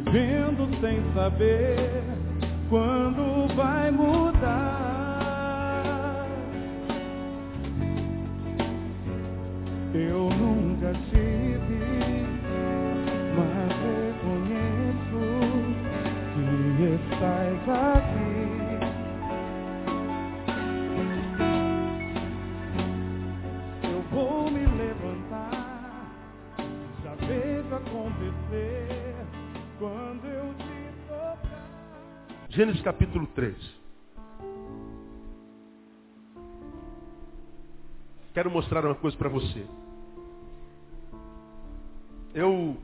vivendo sem saber quando Gênesis capítulo 3. Quero mostrar uma coisa para você. Eu,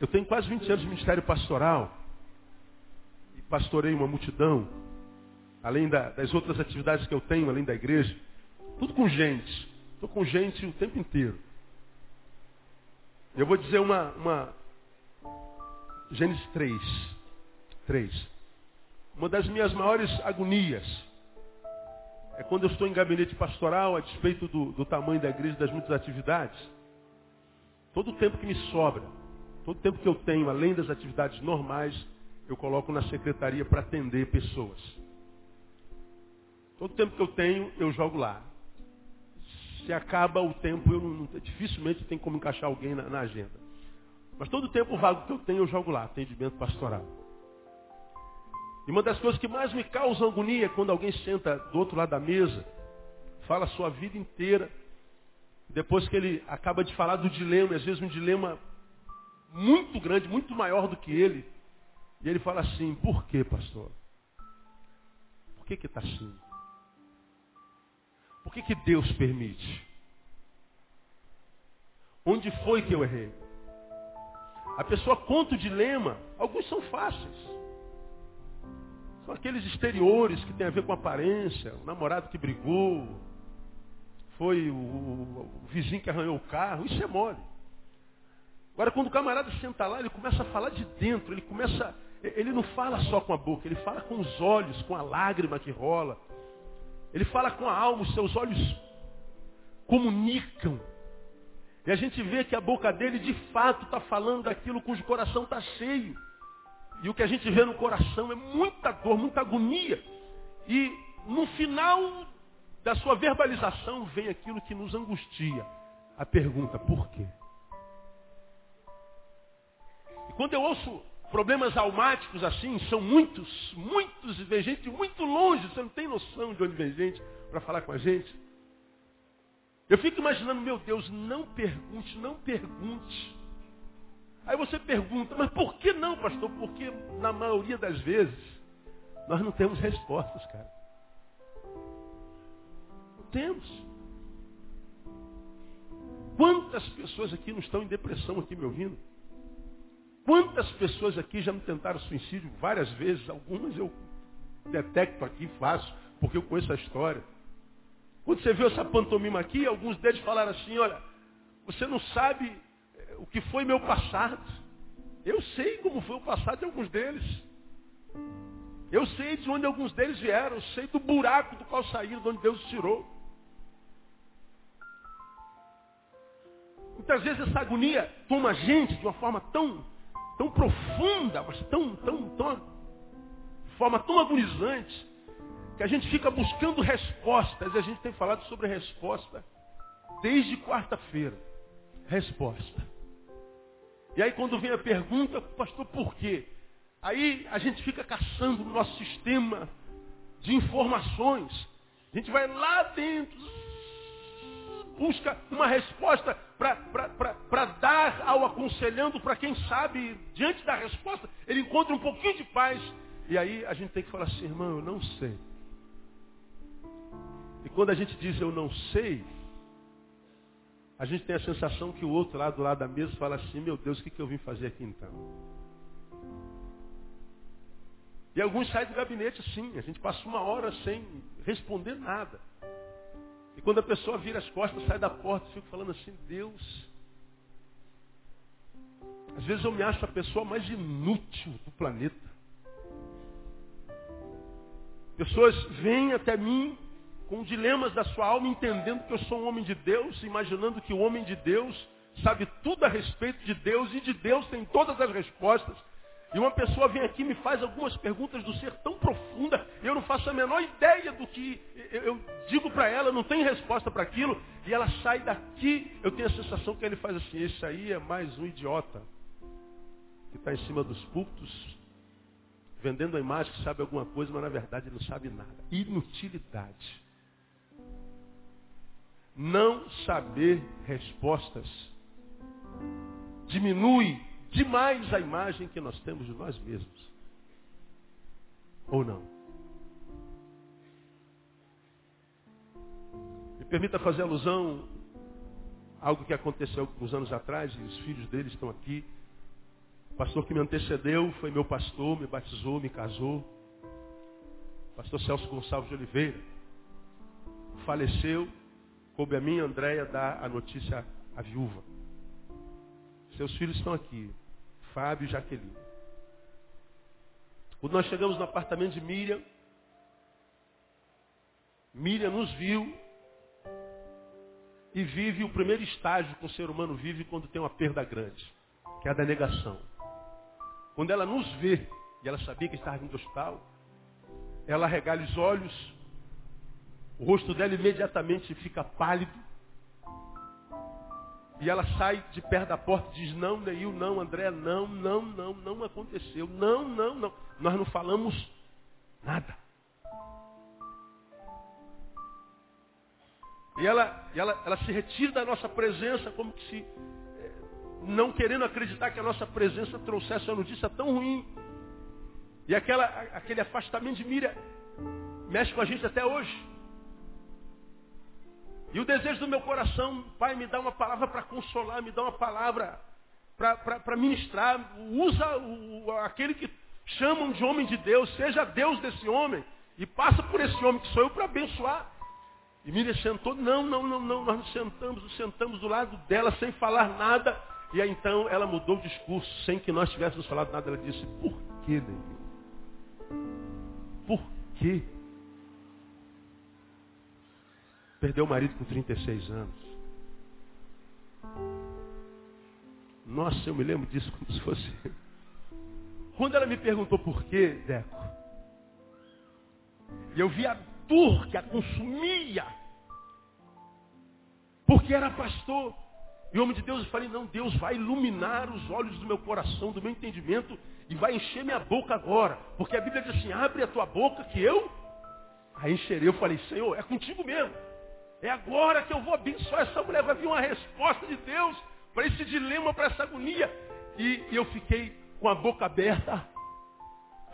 eu tenho quase 20 anos de ministério pastoral e pastorei uma multidão, além da- das outras atividades que eu tenho, além da igreja, tudo com gente. Estou com gente o tempo inteiro. Eu vou dizer uma, uma Gênesis 3. 3. Uma das minhas maiores agonias é quando eu estou em gabinete pastoral, a despeito do, do tamanho da igreja e das muitas atividades. Todo o tempo que me sobra, todo o tempo que eu tenho, além das atividades normais, eu coloco na secretaria para atender pessoas. Todo o tempo que eu tenho, eu jogo lá. Se acaba o tempo, eu não, dificilmente tem como encaixar alguém na, na agenda. Mas todo o tempo vago que eu tenho, eu jogo lá, atendimento pastoral. E uma das coisas que mais me causa agonia é quando alguém senta do outro lado da mesa, fala a sua vida inteira, depois que ele acaba de falar do dilema, e às vezes um dilema muito grande, muito maior do que ele, e ele fala assim, por que, pastor? Por que que está assim? Por que, que Deus permite? Onde foi que eu errei? A pessoa conta o dilema, alguns são fáceis. São aqueles exteriores que tem a ver com aparência, o namorado que brigou, foi o, o- o vizinho que arranhou o carro, isso é mole. Agora, quando o camarada senta lá, ele começa a falar de dentro, ele começa. Ele não fala só com a boca, ele fala com os olhos, com a lágrima que rola. Ele fala com a alma, os seus olhos comunicam. E a gente vê que a boca dele de fato está falando daquilo cujo coração está cheio. E o que a gente vê no coração é muita dor, muita agonia. E no final da sua verbalização vem aquilo que nos angustia. A pergunta, por quê? E quando eu ouço problemas almáticos assim, são muitos, muitos, e vem gente muito longe, você não tem noção de onde vem gente para falar com a gente. Eu fico imaginando, meu Deus, não pergunte, não pergunte. Aí você pergunta, mas por que não, pastor? Porque na maioria das vezes nós não temos respostas, cara. Não temos. Quantas pessoas aqui não estão em depressão aqui me ouvindo? Quantas pessoas aqui já me tentaram suicídio várias vezes? Algumas eu detecto aqui, faço, porque eu conheço a história. Quando você viu essa pantomima aqui, alguns deles falaram assim, olha, você não sabe o que foi meu passado. Eu sei como foi o passado de alguns deles. Eu sei de onde alguns deles vieram. Eu sei do buraco do qual saíram, de onde Deus os tirou. Muitas vezes essa agonia toma a gente de uma forma tão, tão profunda, mas tão, tão, tão, forma tão agonizante, que a gente fica buscando respostas, e a gente tem falado sobre resposta desde quarta-feira. Resposta. E aí quando vem a pergunta, pastor, por quê? Aí a gente fica caçando no nosso sistema de informações. A gente vai lá dentro, busca uma resposta para dar ao aconselhando, para quem sabe, diante da resposta, ele encontra um pouquinho de paz. E aí a gente tem que falar assim, irmão, eu não sei. E quando a gente diz eu não sei, a gente tem a sensação que o outro lá do lado da mesa fala assim, meu Deus, o que, eu vim fazer aqui então? E alguns saem do gabinete assim, a gente passa uma hora sem responder nada. E quando a pessoa vira as costas, sai da porta, fica falando assim, Deus. Às vezes eu me acho a pessoa mais inútil do planeta. Pessoas vêm até mim com dilemas da sua alma, entendendo que eu sou um homem de Deus, imaginando que o homem de Deus sabe tudo a respeito de Deus e de Deus tem todas as respostas. E uma pessoa vem aqui e me faz algumas perguntas do ser tão profunda, eu não faço a menor ideia do que eu digo para ela, não tem resposta para aquilo, e ela sai daqui, eu tenho a sensação que ele faz assim, esse aí é mais um idiota, que está em cima dos púlpitos, vendendo a imagem que sabe alguma coisa, mas na verdade não sabe nada. Inutilidade. Não saber respostas diminui demais a imagem que nós temos de nós mesmos. Ou não? Me permita fazer alusão a algo que aconteceu alguns anos atrás, e os filhos dele estão aqui. O pastor que me antecedeu foi meu pastor, me batizou, me casou. pastor Celso Gonçalves de Oliveira. Faleceu, coube a mim, Andréia, dar a notícia à viúva. Seus filhos estão aqui, Fábio e Jaqueline. Quando nós chegamos no apartamento de Miriam, Miriam nos viu e vive o primeiro estágio que o ser humano vive quando tem uma perda grande, que é a da negação. Quando ela nos vê, e ela sabia que estava vindo do hospital, ela regala os olhos, o rosto dela imediatamente fica pálido, e ela sai de perto da porta e diz, não, Neil, não, André, não, não, não, não aconteceu. Não, não, não. Nós não falamos nada. E ela, ela, ela se retira da nossa presença como que se não querendo acreditar que a nossa presença trouxesse uma notícia tão ruim. E aquela, aquele afastamento de Miriam mexe com a gente até hoje. E o desejo do meu coração, Pai, me dá uma palavra para consolar, me dá uma palavra para ministrar. Usa o, aquele que chamam de homem de Deus, seja Deus desse homem. E passa por esse homem que sou eu para abençoar. E Miriam sentou, não, não, não, não, nós nos sentamos, nos sentamos do lado dela sem falar nada. E aí então ela mudou o discurso, sem que nós tivéssemos falado nada. Ela disse, por que, Neil? Por quê? Perdeu o marido com 36 anos. Nossa, eu me lembro disso como se fosse. Quando ela me perguntou por quê, Deco, e eu vi a dor que a consumia, porque era pastor. E homem de Deus, eu falei, não, Deus vai iluminar os olhos do meu coração, do meu entendimento, e vai encher minha boca agora. Porque a Bíblia diz assim, abre a tua boca que eu aí encherei. Eu falei, Senhor, é contigo mesmo. É agora que eu vou abençoar essa mulher. Vai vir uma resposta de Deus para esse dilema, para essa agonia. E, eu fiquei com a boca aberta,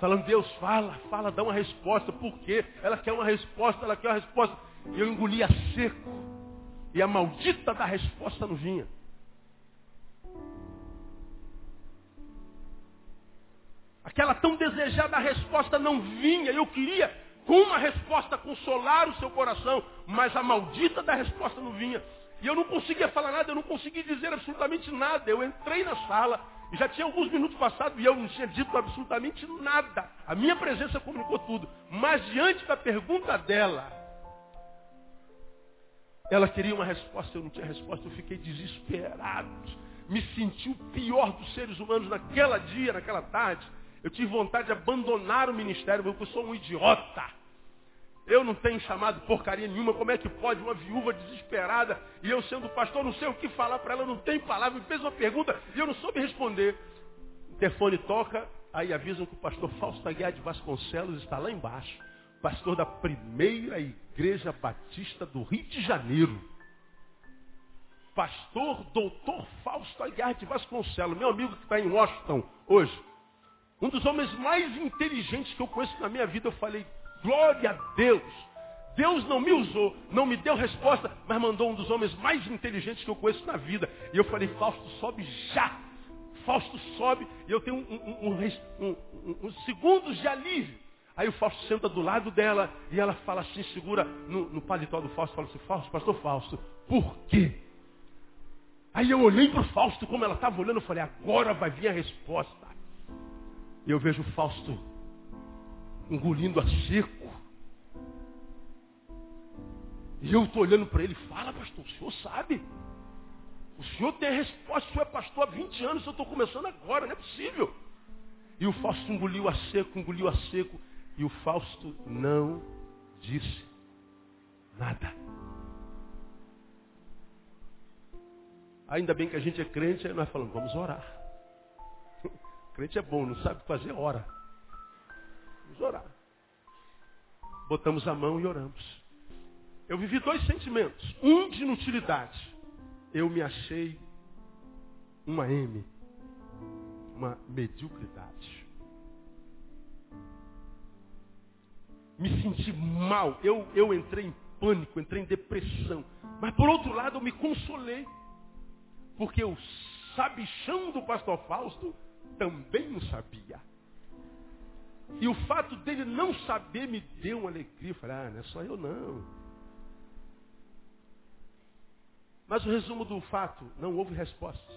falando, Deus, fala, fala, dá uma resposta. Por quê? Ela quer uma resposta, ela quer uma resposta. E eu engolia seco. E a maldita da resposta não vinha. Aquela tão desejada resposta não vinha. Eu queria, com uma resposta, consolar o seu coração, mas a maldita da resposta não vinha. E eu não conseguia falar nada, eu não conseguia dizer absolutamente nada. Eu entrei na sala, e já tinha alguns minutos passados e eu não tinha dito absolutamente nada. A minha presença comunicou tudo. Mas diante da pergunta dela, ela queria uma resposta, eu não tinha resposta, eu fiquei desesperado. Me senti o pior dos seres humanos naquela dia, naquela tarde. Eu tive vontade de abandonar o ministério, porque eu sou um idiota. Eu não tenho chamado porcaria nenhuma. Como é que pode uma viúva desesperada e eu sendo pastor, não sei o que falar para ela, não tem palavra, me fez uma pergunta e eu não soube responder. O telefone toca, aí avisam que o pastor Fausto Aguiar de Vasconcelos está lá embaixo pastor da primeira igreja batista do Rio de Janeiro. Pastor doutor Fausto Aguiar de Vasconcelos, meu amigo que está em Washington hoje. Um dos homens mais inteligentes que eu conheço na minha vida, eu falei, glória a Deus. Deus não me usou, não me deu resposta, mas mandou um dos homens mais inteligentes que eu conheço na vida. E eu falei, Fausto, sobe já. Fausto sobe e eu tenho um, um, um, um segundos de alívio. Aí o Fausto senta do lado dela e ela fala assim, segura no, no paletó do Fausto, fala assim, Fausto, pastor Fausto, por quê? Aí eu olhei para o Fausto, como ela estava olhando, eu falei, agora vai vir a resposta. E eu vejo Fausto engolindo a seco. E eu estou olhando para ele, fala, pastor, o senhor sabe? O senhor tem a resposta, o senhor é pastor há 20 anos, eu estou começando agora, não é possível. E o Fausto engoliu a seco, engoliu a seco. E o Fausto não disse nada. Ainda bem que a gente é crente, aí nós falamos, vamos orar. Crente é bom, não sabe fazer, ora. Vamos orar. Botamos a mão e oramos. Eu vivi dois sentimentos. Um de inutilidade. Eu me achei uma M. Uma mediocridade. Me senti mal. Eu, eu entrei em pânico, entrei em depressão. Mas por outro lado eu me consolei. Porque o sabichão do pastor Fausto também não sabia. E o fato dele não saber me deu uma alegria. Eu falei, ah, não é só eu não. Mas o resumo do fato, não houve respostas.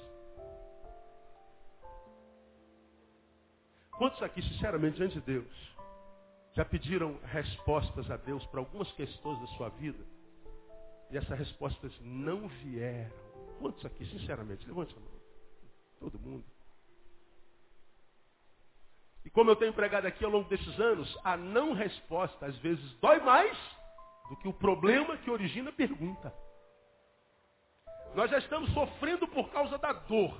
Quantos aqui, sinceramente, diante de Deus, já pediram respostas a Deus para algumas questões da sua vida? E essas respostas não vieram. Quantos aqui, sinceramente? Levante a mão. Todo mundo. E como eu tenho pregado aqui ao longo desses anos, a não resposta às vezes dói mais do que o problema que origina a pergunta. Nós já estamos sofrendo por causa da dor.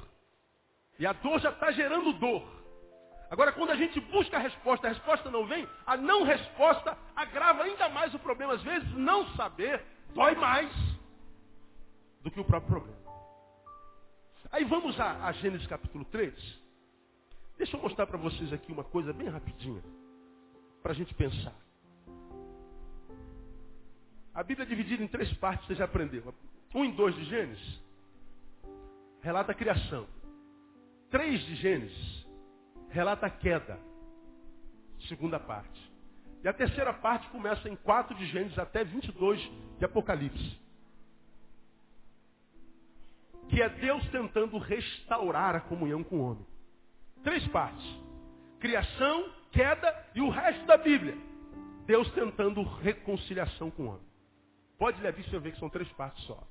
E a dor já está gerando dor. Agora, quando a gente busca a resposta, a resposta não vem, a não resposta agrava ainda mais o problema. Às vezes, não saber dói mais do que o próprio problema. Aí vamos a, a Gênesis capítulo 3. Deixa eu mostrar para vocês aqui uma coisa bem rapidinha, para a gente pensar. A Bíblia é dividida em três partes, você já aprendeu. Um e dois de Gênesis relata a criação. Três de Gênesis relata a queda. Segunda parte. E a terceira parte começa em 4 de Gênesis até 22 de Apocalipse que é Deus tentando restaurar a comunhão com o homem. Três partes: criação, queda e o resto da Bíblia. Deus tentando reconciliação com o homem. Pode ler a você ver que são três partes só.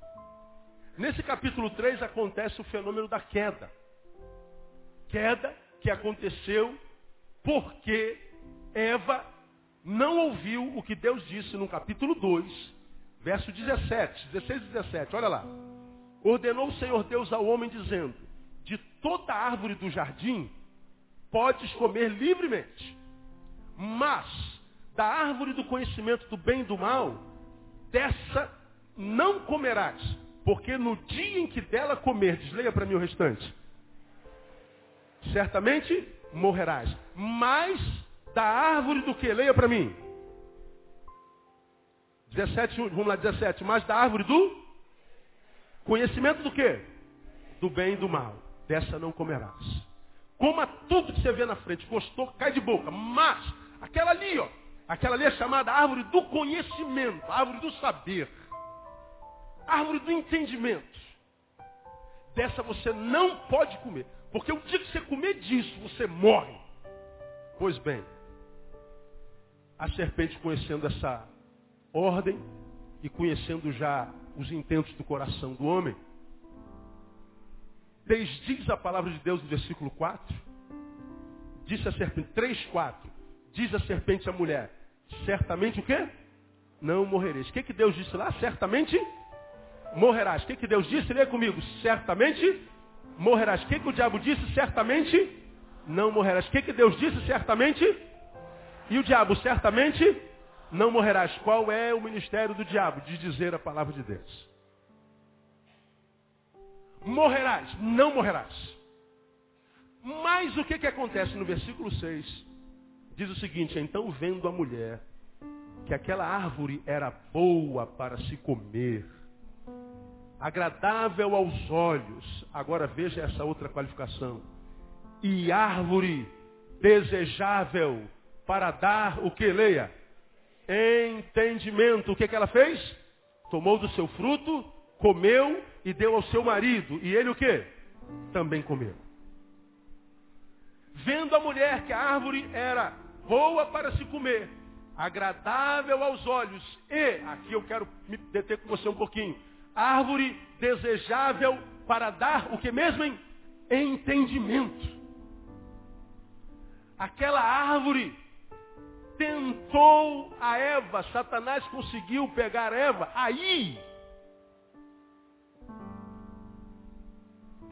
Nesse capítulo 3 acontece o fenômeno da queda. Queda que aconteceu porque Eva não ouviu o que Deus disse no capítulo 2, verso 17, 16 e 17. Olha lá. Ordenou o Senhor Deus ao homem dizendo, de toda árvore do jardim podes comer livremente, mas da árvore do conhecimento do bem e do mal, dessa não comerás, porque no dia em que dela comerdes, leia para mim o restante, certamente morrerás. Mas da árvore do que? Leia para mim. 17, vamos lá, 17. Mas da árvore do Conhecimento do quê? Do bem e do mal. Dessa não comerás. Coma tudo que você vê na frente. Gostou, cai de boca. Mas, aquela ali, ó. Aquela ali é chamada árvore do conhecimento, árvore do saber, árvore do entendimento. Dessa você não pode comer. Porque o dia que você comer disso, você morre. Pois bem, a serpente conhecendo essa ordem e conhecendo já os intentos do coração do homem. Desdiz a palavra de Deus no versículo 4. Disse a serpente, 3, 4. Diz a serpente à mulher, certamente o quê? Não morrereis. O que, que Deus disse lá? Certamente morrerás. O que, que Deus disse? Lê comigo. Certamente morrerás. O que, que o diabo disse? Certamente não morrerás. O que, que Deus disse? Certamente. E o diabo, certamente não morrerás. Qual é o ministério do diabo? De dizer a palavra de Deus. Morrerás, não morrerás. Mas o que, que acontece no versículo 6? Diz o seguinte, então vendo a mulher que aquela árvore era boa para se comer, agradável aos olhos, agora veja essa outra qualificação, e árvore desejável para dar o que leia? entendimento. O que, que ela fez? Tomou do seu fruto, comeu e deu ao seu marido. E ele o quê? Também comeu. Vendo a mulher que a árvore era boa para se comer, agradável aos olhos e, aqui eu quero me deter com você um pouquinho, árvore desejável para dar o que mesmo em entendimento. Aquela árvore tentou a Eva, Satanás conseguiu pegar Eva aí.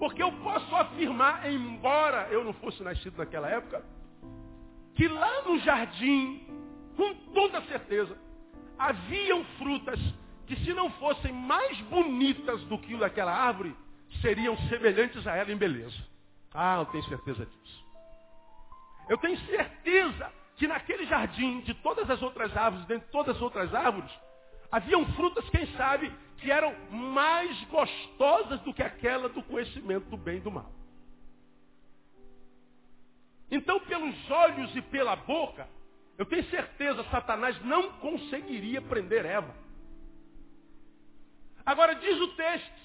Porque eu posso afirmar, embora eu não fosse nascido naquela época, que lá no jardim, com toda certeza, haviam frutas que se não fossem mais bonitas do que o daquela árvore, seriam semelhantes a ela em beleza. Ah, eu tenho certeza disso. Eu tenho certeza que naquele jardim, de todas as outras árvores, dentro de todas as outras árvores, haviam frutas, quem sabe, que eram mais gostosas do que aquela do conhecimento do bem e do mal. Então, pelos olhos e pela boca, eu tenho certeza, Satanás não conseguiria prender Eva. Agora, diz o texto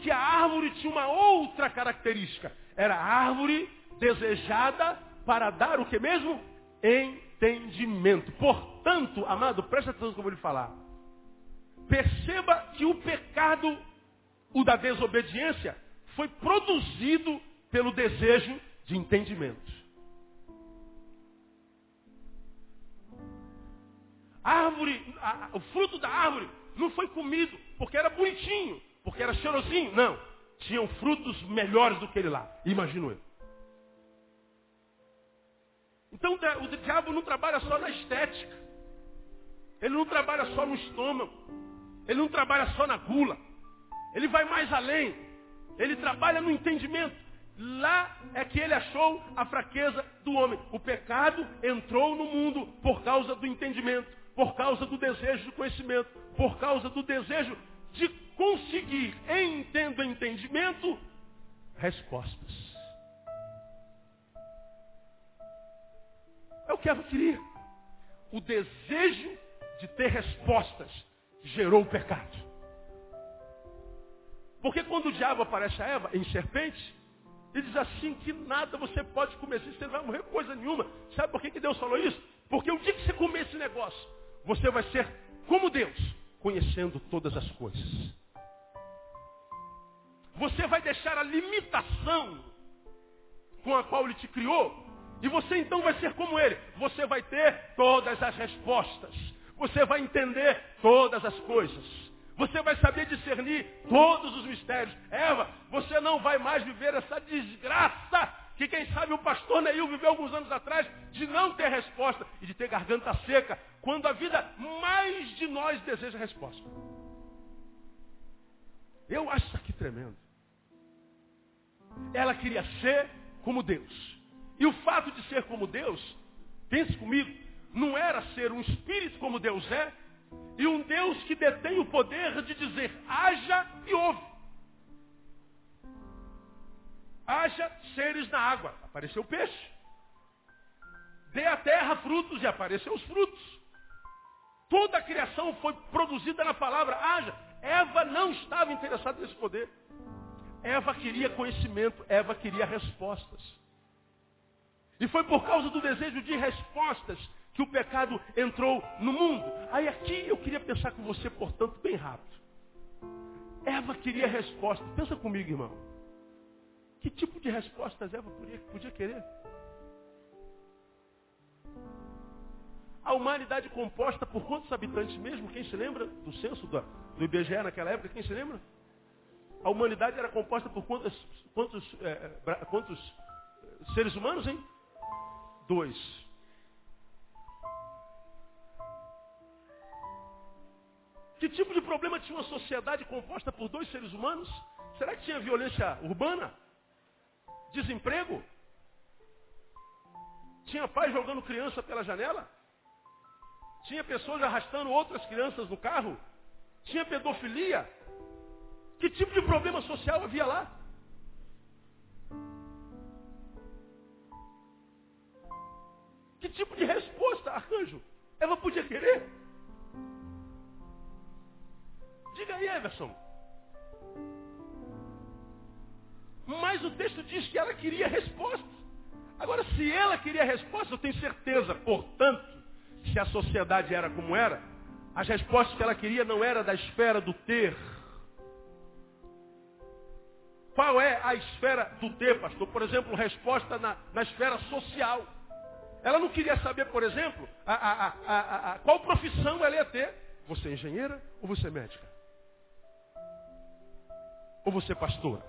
que a árvore tinha uma outra característica. Era árvore desejada para dar o que mesmo? Entendimento. Portanto, amado, presta atenção no que eu vou lhe falar. Perceba que o pecado, o da desobediência, foi produzido pelo desejo de entendimento. A árvore, a, o fruto da árvore não foi comido porque era bonitinho, porque era cheirosinho. Não. Tinham frutos melhores do que ele lá. Imagino eu. Então o diabo não trabalha só na estética. Ele não trabalha só no estômago. Ele não trabalha só na gula. Ele vai mais além. Ele trabalha no entendimento. Lá é que ele achou a fraqueza do homem. O pecado entrou no mundo por causa do entendimento, por causa do desejo de conhecimento, por causa do desejo de conseguir, em tendo entendimento, respostas. É o que ela queria. O desejo de ter respostas gerou o pecado. Porque quando o diabo aparece a Eva em serpente, ele diz assim que nada você pode comer, você não vai morrer coisa nenhuma. Sabe por que, que Deus falou isso? Porque o dia que você comer esse negócio, você vai ser como Deus, conhecendo todas as coisas. Você vai deixar a limitação com a qual Ele te criou e você então vai ser como ele. Você vai ter todas as respostas. Você vai entender todas as coisas. Você vai saber discernir todos os mistérios. Eva, você não vai mais viver essa desgraça que quem sabe o pastor Neil viveu alguns anos atrás de não ter resposta e de ter garganta seca, quando a vida mais de nós deseja resposta. Eu acho isso aqui tremendo. Ela queria ser como Deus. E o fato de ser como Deus, pense comigo, não era ser um espírito como Deus é, e um Deus que detém o poder de dizer haja e ouve. Haja seres na água, apareceu o peixe. Dê à terra frutos e apareceu os frutos. Toda a criação foi produzida na palavra haja. Eva não estava interessada nesse poder. Eva queria conhecimento, Eva queria respostas. E foi por causa do desejo de respostas que o pecado entrou no mundo. Aí aqui eu queria pensar com você, portanto, bem rápido. Eva queria resposta. Pensa comigo, irmão. Que tipo de respostas Eva podia, podia querer? A humanidade composta por quantos habitantes mesmo? Quem se lembra do censo do, do IBGE naquela época? Quem se lembra? A humanidade era composta por quantos, quantos, é, quantos seres humanos, hein? Dois. Que tipo de problema tinha uma sociedade composta por dois seres humanos? Será que tinha violência urbana? Desemprego? Tinha pai jogando criança pela janela? Tinha pessoas arrastando outras crianças no carro? Tinha pedofilia? Que tipo de problema social havia lá? Que tipo de resposta, arcanjo, ela podia querer? Diga aí, Everson. Mas o texto diz que ela queria resposta. Agora, se ela queria resposta, eu tenho certeza, portanto, se a sociedade era como era, as respostas que ela queria não era da esfera do ter. Qual é a esfera do ter, pastor? Por exemplo, resposta na, na esfera social. Ela não queria saber, por exemplo, a, a, a, qual profissão ela ia ter. Você é engenheira ou você é médica? Ou você é pastora?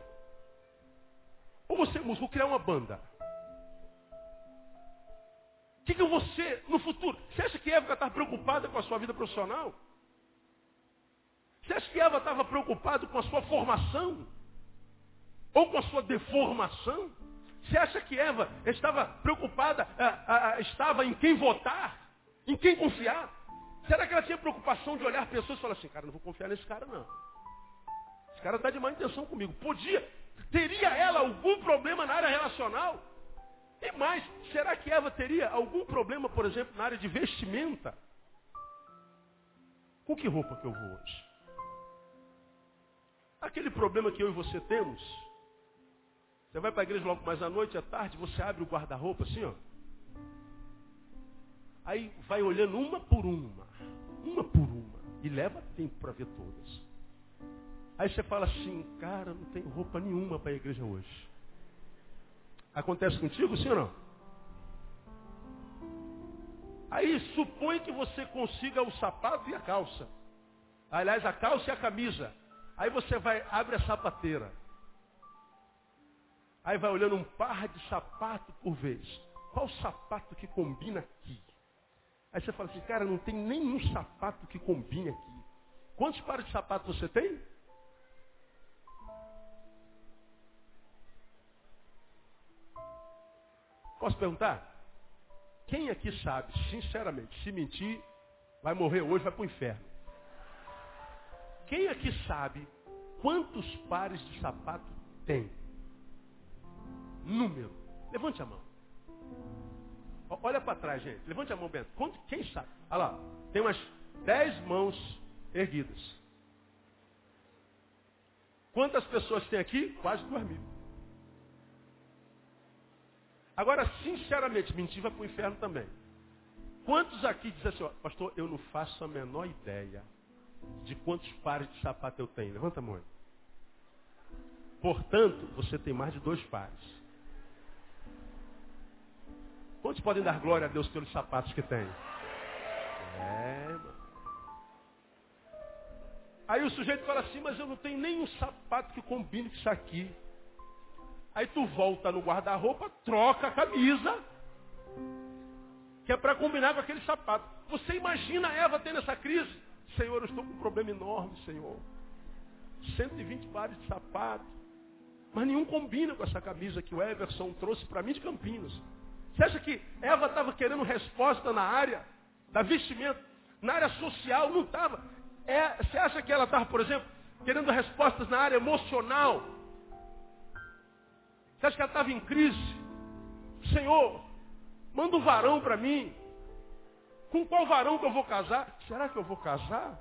Ou você é músico? Vou criar uma banda. O que, que ser no futuro? Você acha que Eva estava preocupada com a sua vida profissional? Você acha que Eva estava preocupada com a sua formação? Ou com a sua deformação? Você acha que Eva estava preocupada, estava em quem votar? Em quem confiar? Será que ela tinha preocupação de olhar pessoas e falar assim, cara, não vou confiar nesse cara não. Esse cara está de má intenção comigo. Podia, teria ela algum problema na área relacional? E mais, será que Eva teria algum problema, por exemplo, na área de vestimenta? Com que roupa que eu vou hoje? Aquele problema que eu e você temos, você vai para a igreja logo mais à noite, à tarde, você abre o guarda-roupa assim, ó. Aí vai olhando uma por uma, uma por uma, e leva tempo para ver todas. Aí você fala assim, cara, não tenho roupa nenhuma para a igreja hoje. Acontece contigo, sim ou não? Aí supõe que você consiga o sapato e a calça. Aliás, a calça e a camisa. Aí você vai, abre a sapateira. Aí vai olhando um par de sapato por vez. Qual sapato que combina aqui? Aí você fala assim, cara, não tem nenhum sapato que combine aqui. Quantos pares de sapato você tem? Posso perguntar? Quem aqui sabe, sinceramente, se mentir, vai morrer hoje, vai para o inferno. Quem aqui sabe quantos pares de sapato tem? Número. Levante a mão. Olha para trás, gente. Levante a mão, Bento. Quem sabe? Olha lá. Tem umas dez mãos erguidas. Quantas pessoas tem aqui? Quase duas mil. Agora, sinceramente, mentir vai para o inferno também. Quantos aqui dizem assim, ó, pastor, eu não faço a menor ideia de quantos pares de sapato eu tenho? Levanta a mão. Portanto, você tem mais de dois pares. Quantos podem dar glória a Deus pelos sapatos que tem? É, mano. Aí o sujeito fala assim, mas eu não tenho nenhum sapato que combine com isso aqui. Aí tu volta no guarda-roupa, troca a camisa, que é para combinar com aquele sapato. Você imagina a Eva tendo essa crise? Senhor, eu estou com um problema enorme, Senhor. 120 pares de sapato. Mas nenhum combina com essa camisa que o Everson trouxe para mim de Campinas. Você acha que Eva estava querendo resposta na área da vestimenta, na área social? Não estava. É, você acha que ela estava, por exemplo, querendo respostas na área emocional? Você acha que ela estava em crise? Senhor, manda um varão para mim. Com qual varão que eu vou casar? Será que eu vou casar?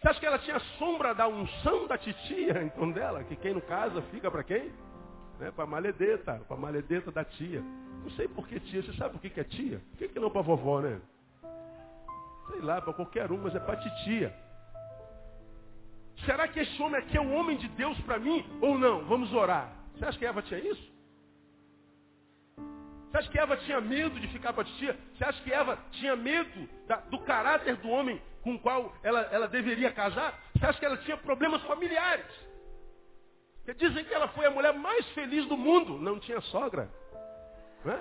Você acha que ela tinha sombra da unção da titia, então dela? Que quem não casa fica para quem? Né? Para a maledeta, para a maledeta da tia. Não sei por que tia, você sabe por que, é tia? Por que, que não para vovó, né? Sei lá, para qualquer um, mas é para titia. Será que esse homem aqui é um homem de Deus para mim ou não? Vamos orar. Você acha que Eva tinha isso? Você acha que Eva tinha medo de ficar com a titia? Você acha que Eva tinha medo da, do caráter do homem com o qual ela, ela deveria casar? Você acha que ela tinha problemas familiares? Porque dizem que ela foi a mulher mais feliz do mundo. Não tinha sogra. Não é?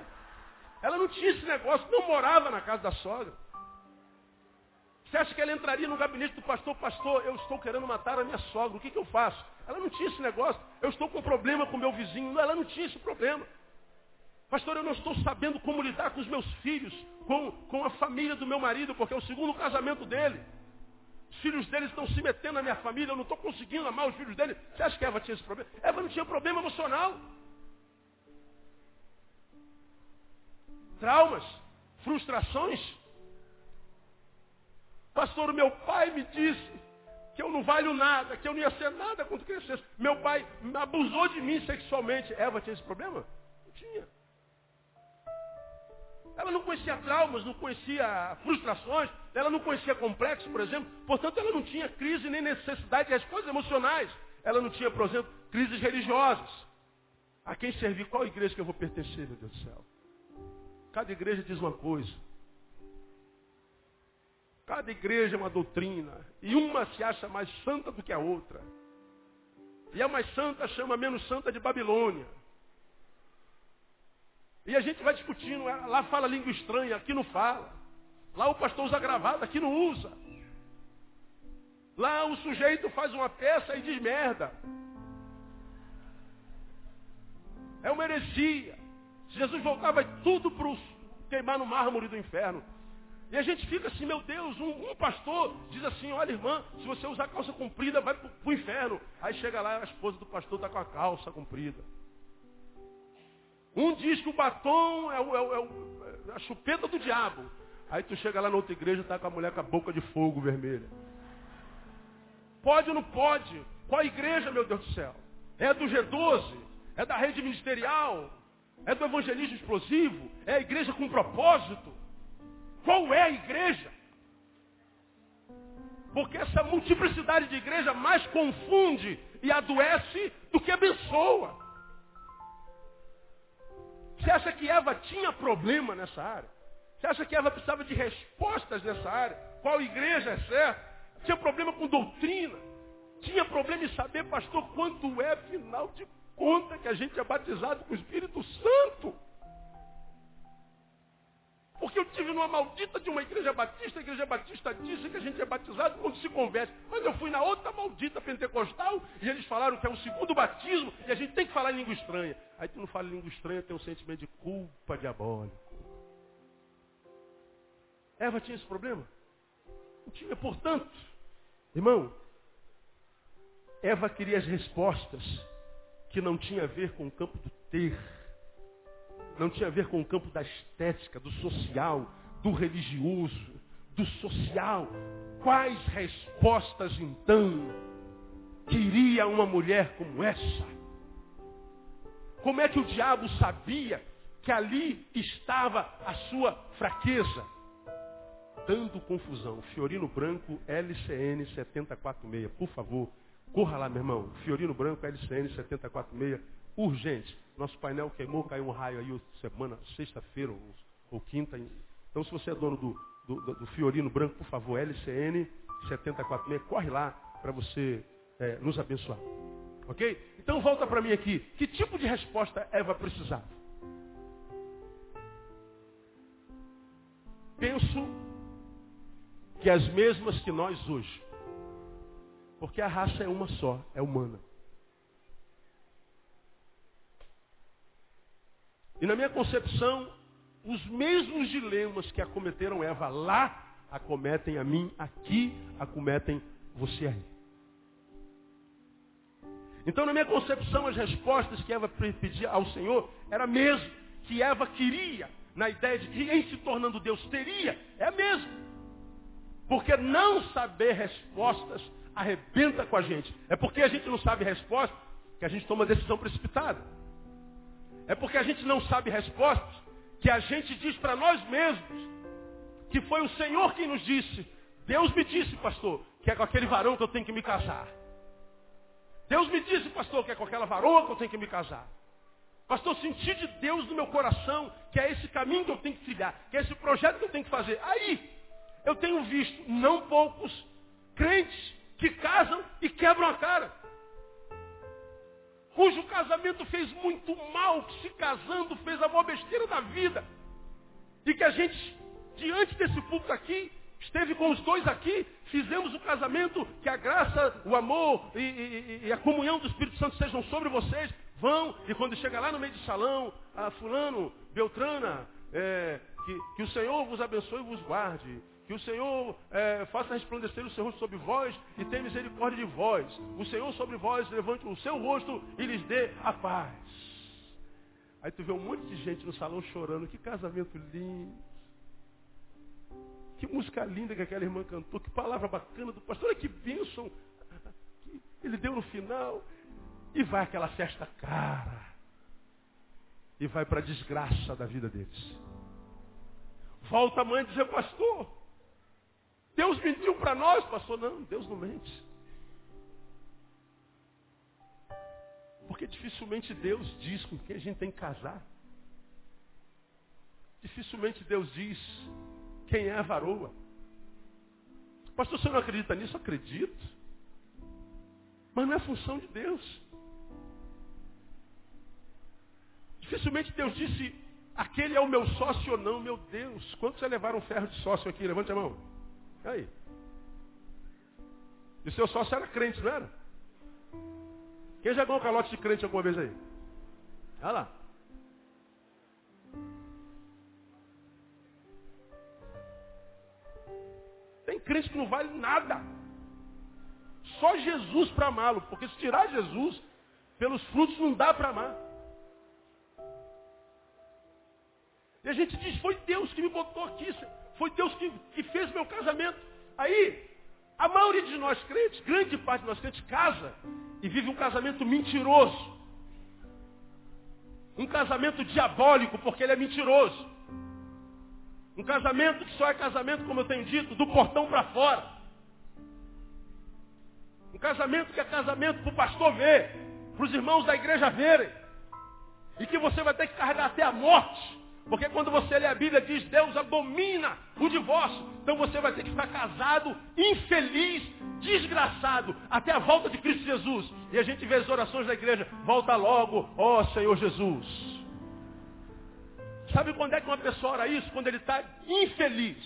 Ela não tinha esse negócio, não morava na casa da sogra. Você acha que ela entraria no gabinete do pastor? Pastor, eu estou querendo matar a minha sogra, o que, que eu faço? Ela não tinha esse negócio. Eu estou com problema com meu vizinho. Ela não tinha esse problema. Pastor, eu não estou sabendo como lidar com os meus filhos, com, com a família do meu marido, porque é o segundo casamento dele. Os filhos dele estão se metendo na minha família, eu não estou conseguindo amar os filhos dele. Você acha que Eva tinha esse problema? Eva não tinha problema emocional. Traumas, frustrações. Pastor, meu pai me disse que eu não valho nada, que eu não ia ser nada quando crescesse. Meu pai abusou de mim sexualmente. Eva tinha esse problema? Não tinha. Ela não conhecia traumas, não conhecia frustrações, ela não conhecia complexos, por exemplo. Portanto, ela não tinha crise nem necessidade de respostas emocionais. Ela não tinha, por exemplo, crises religiosas. A quem servir? Qual igreja que eu vou pertencer, meu Deus do céu? Cada igreja diz uma coisa. Cada igreja é uma doutrina. E uma se acha mais santa do que a outra. E a mais santa chama a menos santa de Babilônia. E a gente vai discutindo. Lá fala língua estranha, aqui não fala. Lá o pastor usa gravado, aqui não usa. Lá o sujeito faz uma peça e diz merda. É uma heresia. Jesus voltava tudo para queimar no mármore do inferno. E a gente fica assim, meu Deus, um, um pastor diz assim, olha irmã, se você usar calça comprida, vai para o inferno. Aí chega lá, a esposa do pastor está com a calça comprida. Um diz que o batom é, o, é, o, é, o, é a chupeta do diabo. Aí tu chega lá na outra igreja está com a mulher com a boca de fogo vermelha. Pode ou não pode? Qual igreja, meu Deus do céu? É do G12? É da rede ministerial? É do evangelismo explosivo? É a igreja com propósito? Qual é a igreja? Porque essa multiplicidade de igreja mais confunde e adoece do que abençoa. Você acha que Eva tinha problema nessa área? Você acha que Eva precisava de respostas nessa área? Qual igreja é certa? Tinha problema com doutrina. Tinha problema em saber, pastor, quanto é, final de conta, que a gente é batizado com o Espírito Santo. Porque eu tive numa maldita de uma igreja batista, a igreja batista disse que a gente é batizado quando se converte. Mas eu fui na outra maldita pentecostal e eles falaram que é o segundo batismo e a gente tem que falar em língua estranha. Aí tu não fala em língua estranha, tem um sentimento de culpa diabólica. Eva tinha esse problema? Não tinha. Portanto, irmão, Eva queria as respostas que não tinha a ver com o campo do ter não tinha a ver com o campo da estética, do social, do religioso, do social. Quais respostas então queria uma mulher como essa? Como é que o diabo sabia que ali estava a sua fraqueza? Dando confusão. Fiorino Branco, LCN 746. Por favor, corra lá, meu irmão. Fiorino Branco, LCN 746 urgente. Nosso painel queimou, caiu um raio aí semana, sexta-feira ou, ou, quinta. Então se você é dono do, do, do Fiorino Branco, por favor, LCN 746, corre lá para você é, nos abençoar. Ok? Então volta para mim aqui. Que tipo de resposta Eva precisava? Penso que as mesmas que nós hoje. Porque a raça é uma só, é humana. E na minha concepção, os mesmos dilemas que acometeram Eva lá, acometem a mim aqui, acometem você aí. Então, na minha concepção, as respostas que Eva pedia ao Senhor era mesmo que Eva queria, na ideia de que em se tornando Deus teria, é a mesma. Porque não saber respostas arrebenta com a gente. É porque a gente não sabe resposta que a gente toma decisão precipitada. É porque a gente não sabe respostas que a gente diz para nós mesmos que foi o Senhor quem nos disse. Deus me disse, pastor, que é com aquele varão que eu tenho que me casar. Deus me disse, pastor, que é com aquela varoa que eu tenho que me casar. Pastor, senti de Deus no meu coração que é esse caminho que eu tenho que trilhar, que é esse projeto que eu tenho que fazer. Aí, eu tenho visto não poucos crentes que casam e quebram a cara cujo casamento fez muito mal, que se casando fez a maior besteira da vida. E que a gente, diante desse público aqui, esteve com os dois aqui, fizemos o casamento, que a graça, o amor e, e, e, a comunhão do Espírito Santo sejam sobre vocês. Vão, e quando chega lá no meio do salão, a fulano, Beltrana, é, que, que o Senhor vos abençoe e vos guarde. Que o Senhor é, faça resplandecer o seu rosto sobre vós e tenha misericórdia de vós. O Senhor sobre vós levante o seu rosto e lhes dê a paz. Aí tu vê um monte de gente no salão chorando. Que casamento lindo. Que música linda que aquela irmã cantou. Que palavra bacana do pastor. Olha que bênção. ele deu no final. E vai aquela festa cara. E vai para a desgraça da vida deles. Volta a mãe dizer, pastor, Deus mentiu para nós, pastor. Não, Deus não mente. Porque dificilmente Deus diz com quem a gente tem que casar. Dificilmente Deus diz quem é a varoa. Pastor, você não acredita nisso? Acredito. Mas não é função de Deus. Dificilmente Deus disse, aquele é o meu sócio ou não, meu Deus. Quantos já levaram ferro de sócio aqui? Levante a mão. Aí. E seu sócio era crente, não era? Quem já ganhou calote de crente alguma vez aí? Olha lá. Tem crente que não vale nada. Só Jesus para amá-lo. Porque se tirar Jesus, pelos frutos não dá para amar. E a gente diz, foi Deus que me botou aqui. Foi Deus que, que fez meu casamento. Aí, a maioria de nós crentes, grande parte de nós crentes, casa e vive um casamento mentiroso. Um casamento diabólico, porque ele é mentiroso. Um casamento que só é casamento, como eu tenho dito, do portão para fora. Um casamento que é casamento para o pastor ver, para os irmãos da igreja verem. E que você vai ter que carregar até a morte. Porque quando você lê a Bíblia, diz Deus abomina o divórcio. Então você vai ter que ficar casado, infeliz, desgraçado, até a volta de Cristo Jesus. E a gente vê as orações da igreja, volta logo, ó Senhor Jesus. Sabe quando é que uma pessoa ora isso? Quando ele está infeliz.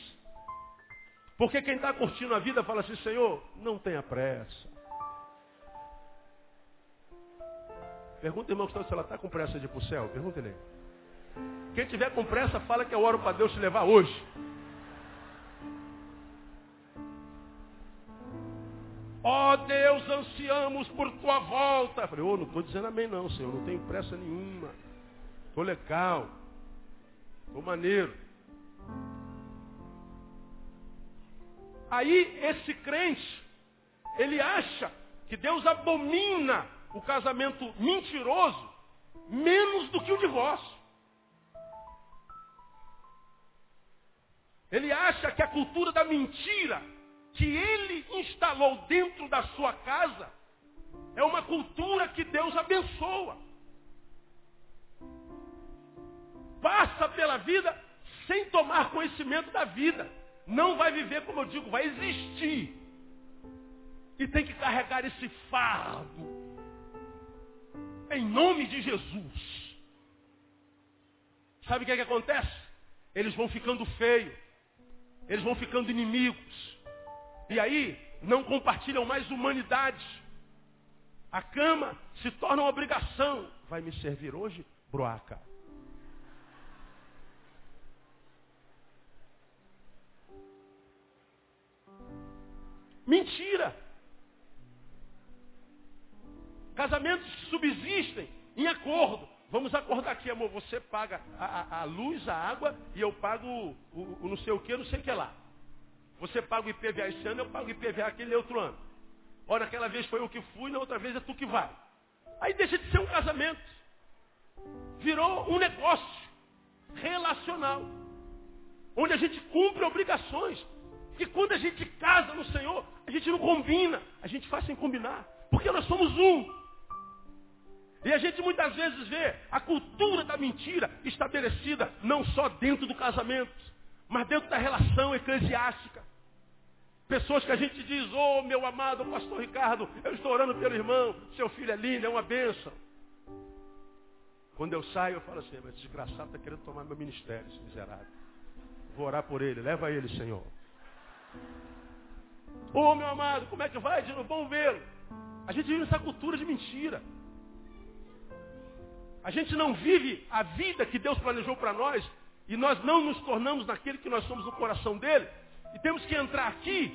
Porque quem está curtindo a vida fala assim, Senhor, não tenha pressa. Pergunta, irmão, se ela está com pressa de ir para o céu. Pergunta ele. Quem tiver com pressa, fala que eu oro para Deus te levar hoje. Ó oh, Deus, ansiamos por tua volta. Eu falei, oh, não estou dizendo amém não, Senhor. Não tenho pressa nenhuma. Estou legal. Estou maneiro. Aí esse crente, ele acha que Deus abomina o casamento mentiroso menos do que o divórcio. Ele acha que a cultura da mentira que ele instalou dentro da sua casa é uma cultura que Deus abençoa. Passa pela vida sem tomar conhecimento da vida. Não vai viver, como eu digo, vai existir. E tem que carregar esse fardo. Em nome de Jesus. Sabe o que, é que acontece? Eles vão ficando feios. Eles vão ficando inimigos. E aí, não compartilham mais humanidade. A cama se torna uma obrigação. Vai me servir hoje, broaca? Mentira. Casamentos subsistem em acordo. Vamos acordar aqui, amor. Você paga a, a, a luz, a água e eu pago o, o, o, não sei o que, não sei o que lá. Você paga o IPVA esse ano, eu pago o IPVA aquele outro ano. Ora, aquela vez foi eu que fui, na outra vez é tu que vai. Aí deixa de ser um casamento. Virou um negócio relacional. Onde a gente cumpre obrigações. Porque quando a gente casa no Senhor, a gente não combina, a gente faz sem combinar. Porque nós somos um. E a gente muitas vezes vê a cultura da mentira estabelecida não só dentro do casamento, mas dentro da relação eclesiástica. Pessoas que a gente diz, oh meu amado pastor Ricardo, eu estou orando pelo irmão, seu filho é lindo, é uma bênção. Quando eu saio, eu falo assim, mas desgraçado está querendo tomar meu ministério, esse miserável. Vou orar por ele, leva ele, Senhor. Oh meu amado, como é que vai? Não vamos vê-lo. A gente vive nessa cultura de mentira. A gente não vive a vida que Deus planejou para nós e nós não nos tornamos naquele que nós somos no coração dele. E temos que entrar aqui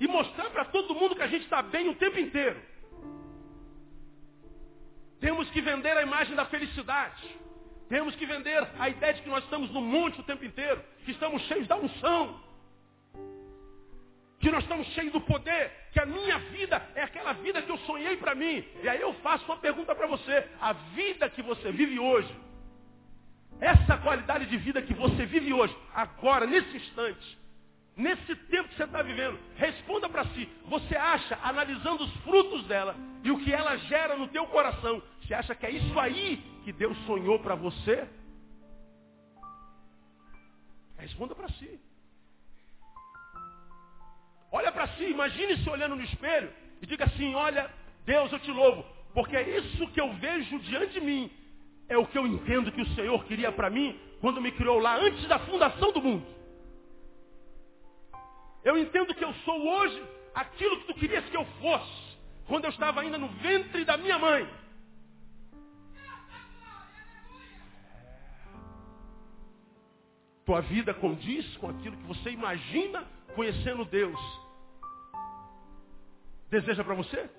e mostrar para todo mundo que a gente está bem o tempo inteiro. Temos que vender a imagem da felicidade. Temos que vender a ideia de que nós estamos no monte o tempo inteiro, que estamos cheios da unção. Que nós estamos cheios do poder, que a minha vida é aquela vida que eu sonhei para mim. E aí eu faço uma pergunta para você: a vida que você vive hoje, essa qualidade de vida que você vive hoje, agora, nesse instante, nesse tempo que você está vivendo, responda para si. Você acha, analisando os frutos dela e o que ela gera no teu coração, você acha que é isso aí que Deus sonhou para você? Responda para si. Olha para si, imagine se olhando no espelho e diga assim: Olha, Deus, eu te louvo, porque é isso que eu vejo diante de mim. É o que eu entendo que o Senhor queria para mim quando me criou lá antes da fundação do mundo. Eu entendo que eu sou hoje aquilo que tu querias que eu fosse quando eu estava ainda no ventre da minha mãe. Tua vida condiz com aquilo que você imagina conhecendo Deus, deseja para você?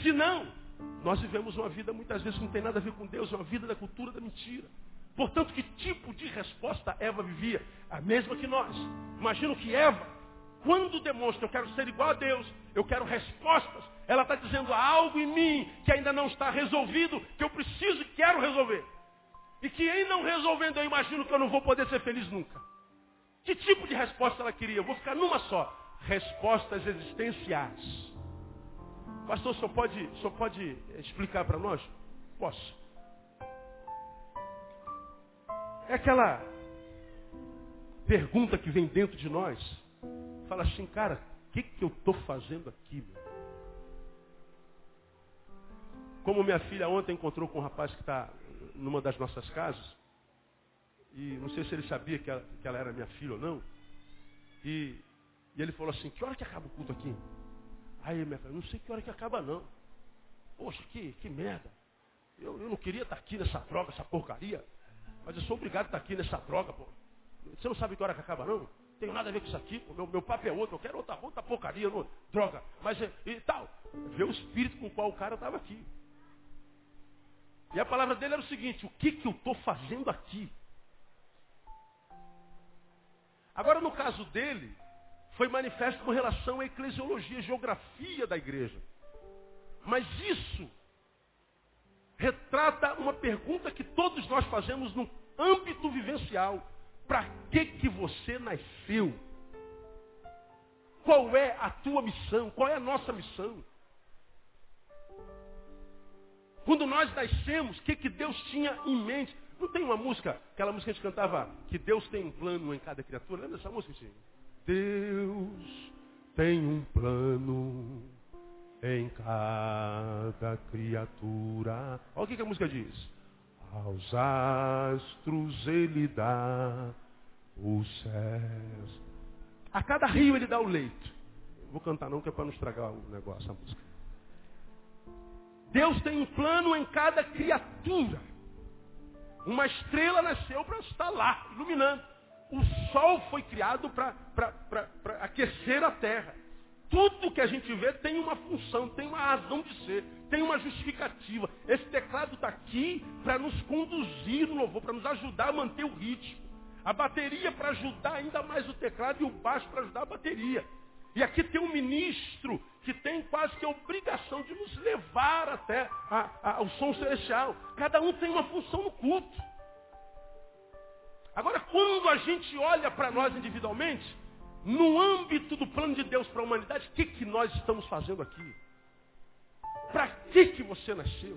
Se não, nós vivemos uma vida muitas vezes que não tem nada a ver com Deus, uma vida da cultura da mentira. Portanto, que tipo de resposta Eva vivia? A mesma que nós. Imagino que Eva, quando demonstra eu quero ser igual a Deus, eu quero respostas, ela está dizendo há algo em mim que ainda não está resolvido, que eu preciso e quero resolver. E que em não resolvendo, eu imagino que eu não vou poder ser feliz nunca. Que tipo de resposta ela queria? Eu vou ficar numa só. Respostas existenciais. Pastor, só pode, só pode explicar para nós? Posso. É aquela pergunta que vem dentro de nós. Fala assim, cara, o que, que eu estou fazendo aqui? Meu? Como minha filha ontem encontrou com um rapaz que está numa das nossas casas, e não sei se ele sabia que ela, que ela era minha filha ou não. E, e, ele falou assim, que hora que acaba o culto aqui? Aí minha filha, não sei que hora que acaba não. Poxa, que, que merda. Eu, eu não queria estar aqui nessa droga, essa porcaria. Mas eu sou obrigado a estar aqui nessa droga, pô. Você não sabe que hora que acaba não? Tenho nada a ver com isso aqui. Meu, meu papo é outro, eu quero outra, outra porcaria, não, droga. Mas e tal. Vê o espírito com o qual o cara estava aqui. E a palavra dele era o seguinte, o que, que eu estou fazendo aqui? Agora, no caso dele, foi manifesto com relação à eclesiologia, geografia da igreja. Mas isso retrata uma pergunta que todos nós fazemos no âmbito vivencial. Para que que você nasceu? Qual é a tua missão? Qual é a nossa missão? Quando nós nascemos, o que, que Deus tinha em mente? Não tem uma música, aquela música que a gente cantava, que Deus tem um plano em cada criatura. Lembra dessa música, gente? Deus tem um plano em cada criatura. Olha o que, que a música diz. Aos astros ele dá os céus. A cada rio ele dá o leito. vou cantar não, que é para não estragar o negócio, a música. Deus tem um plano em cada criatura. Uma estrela nasceu para estar lá, iluminando. O sol foi criado para aquecer a terra. Tudo que a gente vê tem uma função, tem uma razão de ser, tem uma justificativa. Esse teclado está aqui para nos conduzir no louvor, para nos ajudar a manter o ritmo. A bateria para ajudar ainda mais o teclado e o baixo para ajudar a bateria. E aqui tem um ministro que tem quase que a obrigação de nos levar até a, a, ao som celestial. Cada um tem uma função no culto. Agora, quando a gente olha para nós individualmente, no âmbito do plano de Deus para a humanidade, o que, que nós estamos fazendo aqui? Para que, que você nasceu?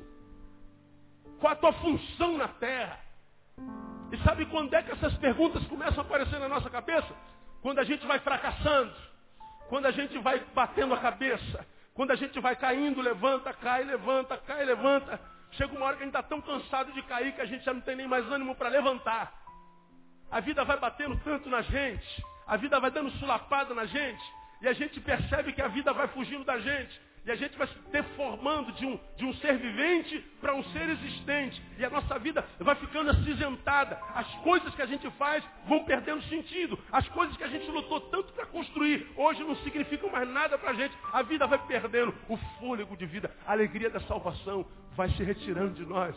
Qual a tua função na terra? E sabe quando é que essas perguntas começam a aparecer na nossa cabeça? Quando a gente vai fracassando quando a gente vai batendo a cabeça, quando a gente vai caindo, levanta, cai, levanta, cai, levanta. Chega uma hora que a gente está tão cansado de cair que a gente já não tem nem mais ânimo para levantar. A vida vai batendo tanto na gente, a vida vai dando sulapada na gente, e a gente percebe que a vida vai fugindo da gente. E a gente vai se deformando de um, de um ser vivente para um ser existente. E a nossa vida vai ficando acinzentada. As coisas que a gente faz vão perdendo sentido. As coisas que a gente lutou tanto para construir, hoje não significam mais nada para a gente. A vida vai perdendo o fôlego de vida. A alegria da salvação vai se retirando de nós.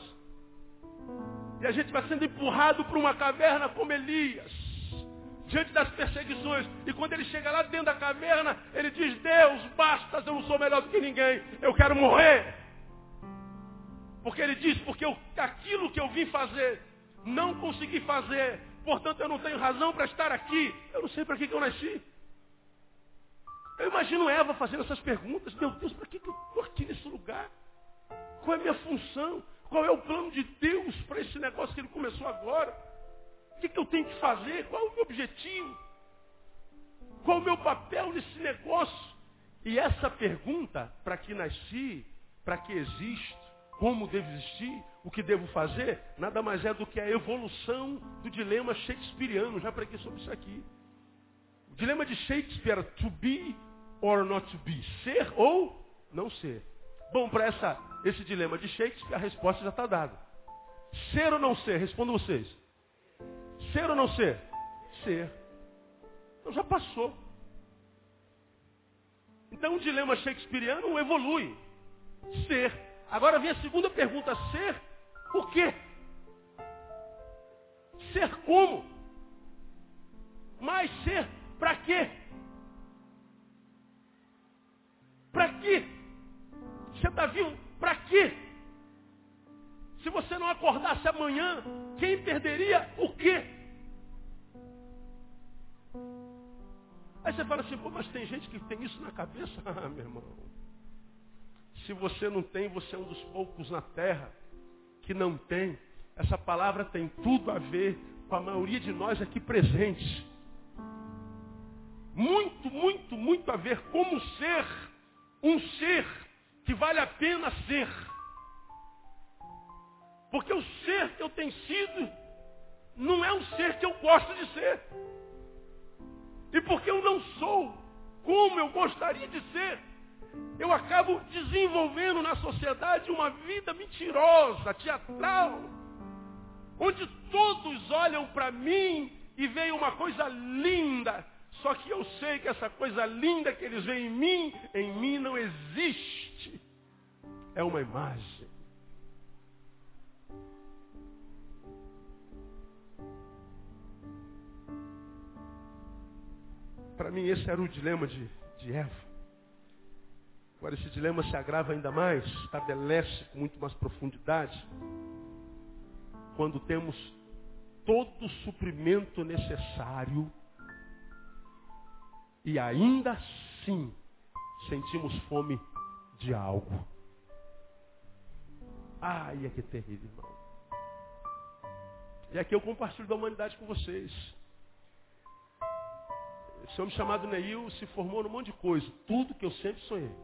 E a gente vai sendo empurrado para uma caverna como Elias. Diante das perseguições. E quando ele chega lá dentro da caverna, ele diz, Deus, basta, eu não sou melhor do que ninguém, eu quero morrer. Porque ele diz, porque eu, aquilo que eu vim fazer, não consegui fazer, portanto eu não tenho razão para estar aqui. Eu não sei para que, que eu nasci. Eu imagino Eva fazendo essas perguntas. Meu Deus, para que, que eu estou aqui nesse lugar? Qual é a minha função? Qual é o plano de Deus para esse negócio que ele começou agora? Que, que eu tenho que fazer? Qual é o meu objetivo? Qual é o meu papel nesse negócio? E essa pergunta, para que nasci, para que existo, como devo existir, o que devo fazer, nada mais é do que a evolução do dilema shakespeariano. Já preguei sobre isso aqui. O dilema de Shakespeare to be or not to be. Ser ou não ser. Bom, para esse dilema de Shakespeare, a resposta já está dada. Ser ou não ser? Respondam vocês. Ser ou não ser? Ser. Então já passou. Então o dilema shakespeariano evolui. Ser. Agora vem a segunda pergunta. Ser o quê? Ser como? Mas ser para quê? Para quê? Você está vivo para quê? Se você não acordasse amanhã, quem perderia o quê? Aí você fala assim, pô, mas tem gente que tem isso na cabeça? Ah, meu irmão. Se você não tem, você é um dos poucos na terra que não tem. Essa palavra tem tudo a ver com a maioria de nós aqui presentes. Muito, muito, muito a ver como ser um ser que vale a pena ser. Porque o ser que eu tenho sido não é um ser que eu gosto de ser. E porque eu não sou como eu gostaria de ser, eu acabo desenvolvendo na sociedade uma vida mentirosa, teatral, onde todos olham para mim e veem uma coisa linda, só que eu sei que essa coisa linda que eles veem em mim, em mim não existe. É uma imagem. Para mim esse era o dilema de, de Eva. Agora esse dilema se agrava ainda mais, estabelece com muito mais profundidade, quando temos todo o suprimento necessário e ainda assim sentimos fome de algo. Ai, é que terrível, irmão. E aqui eu compartilho da humanidade com vocês. Esse homem chamado Neil se formou num monte de coisa. Tudo que eu sempre sonhei.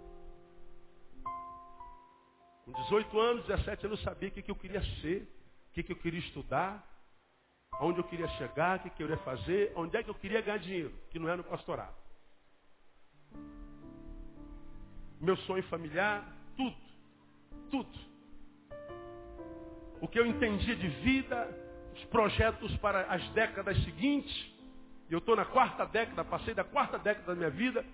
Com 18 anos, 17 anos, eu sabia o que, eu queria ser, o que, que eu queria estudar, aonde eu queria chegar, o que, que eu iria fazer, onde é que eu queria ganhar dinheiro, que não é no pastorado meu sonho familiar, tudo. Tudo. O que eu entendia de vida, os projetos para as décadas seguintes. Eu estou na quarta década, passei da quarta década da minha vida.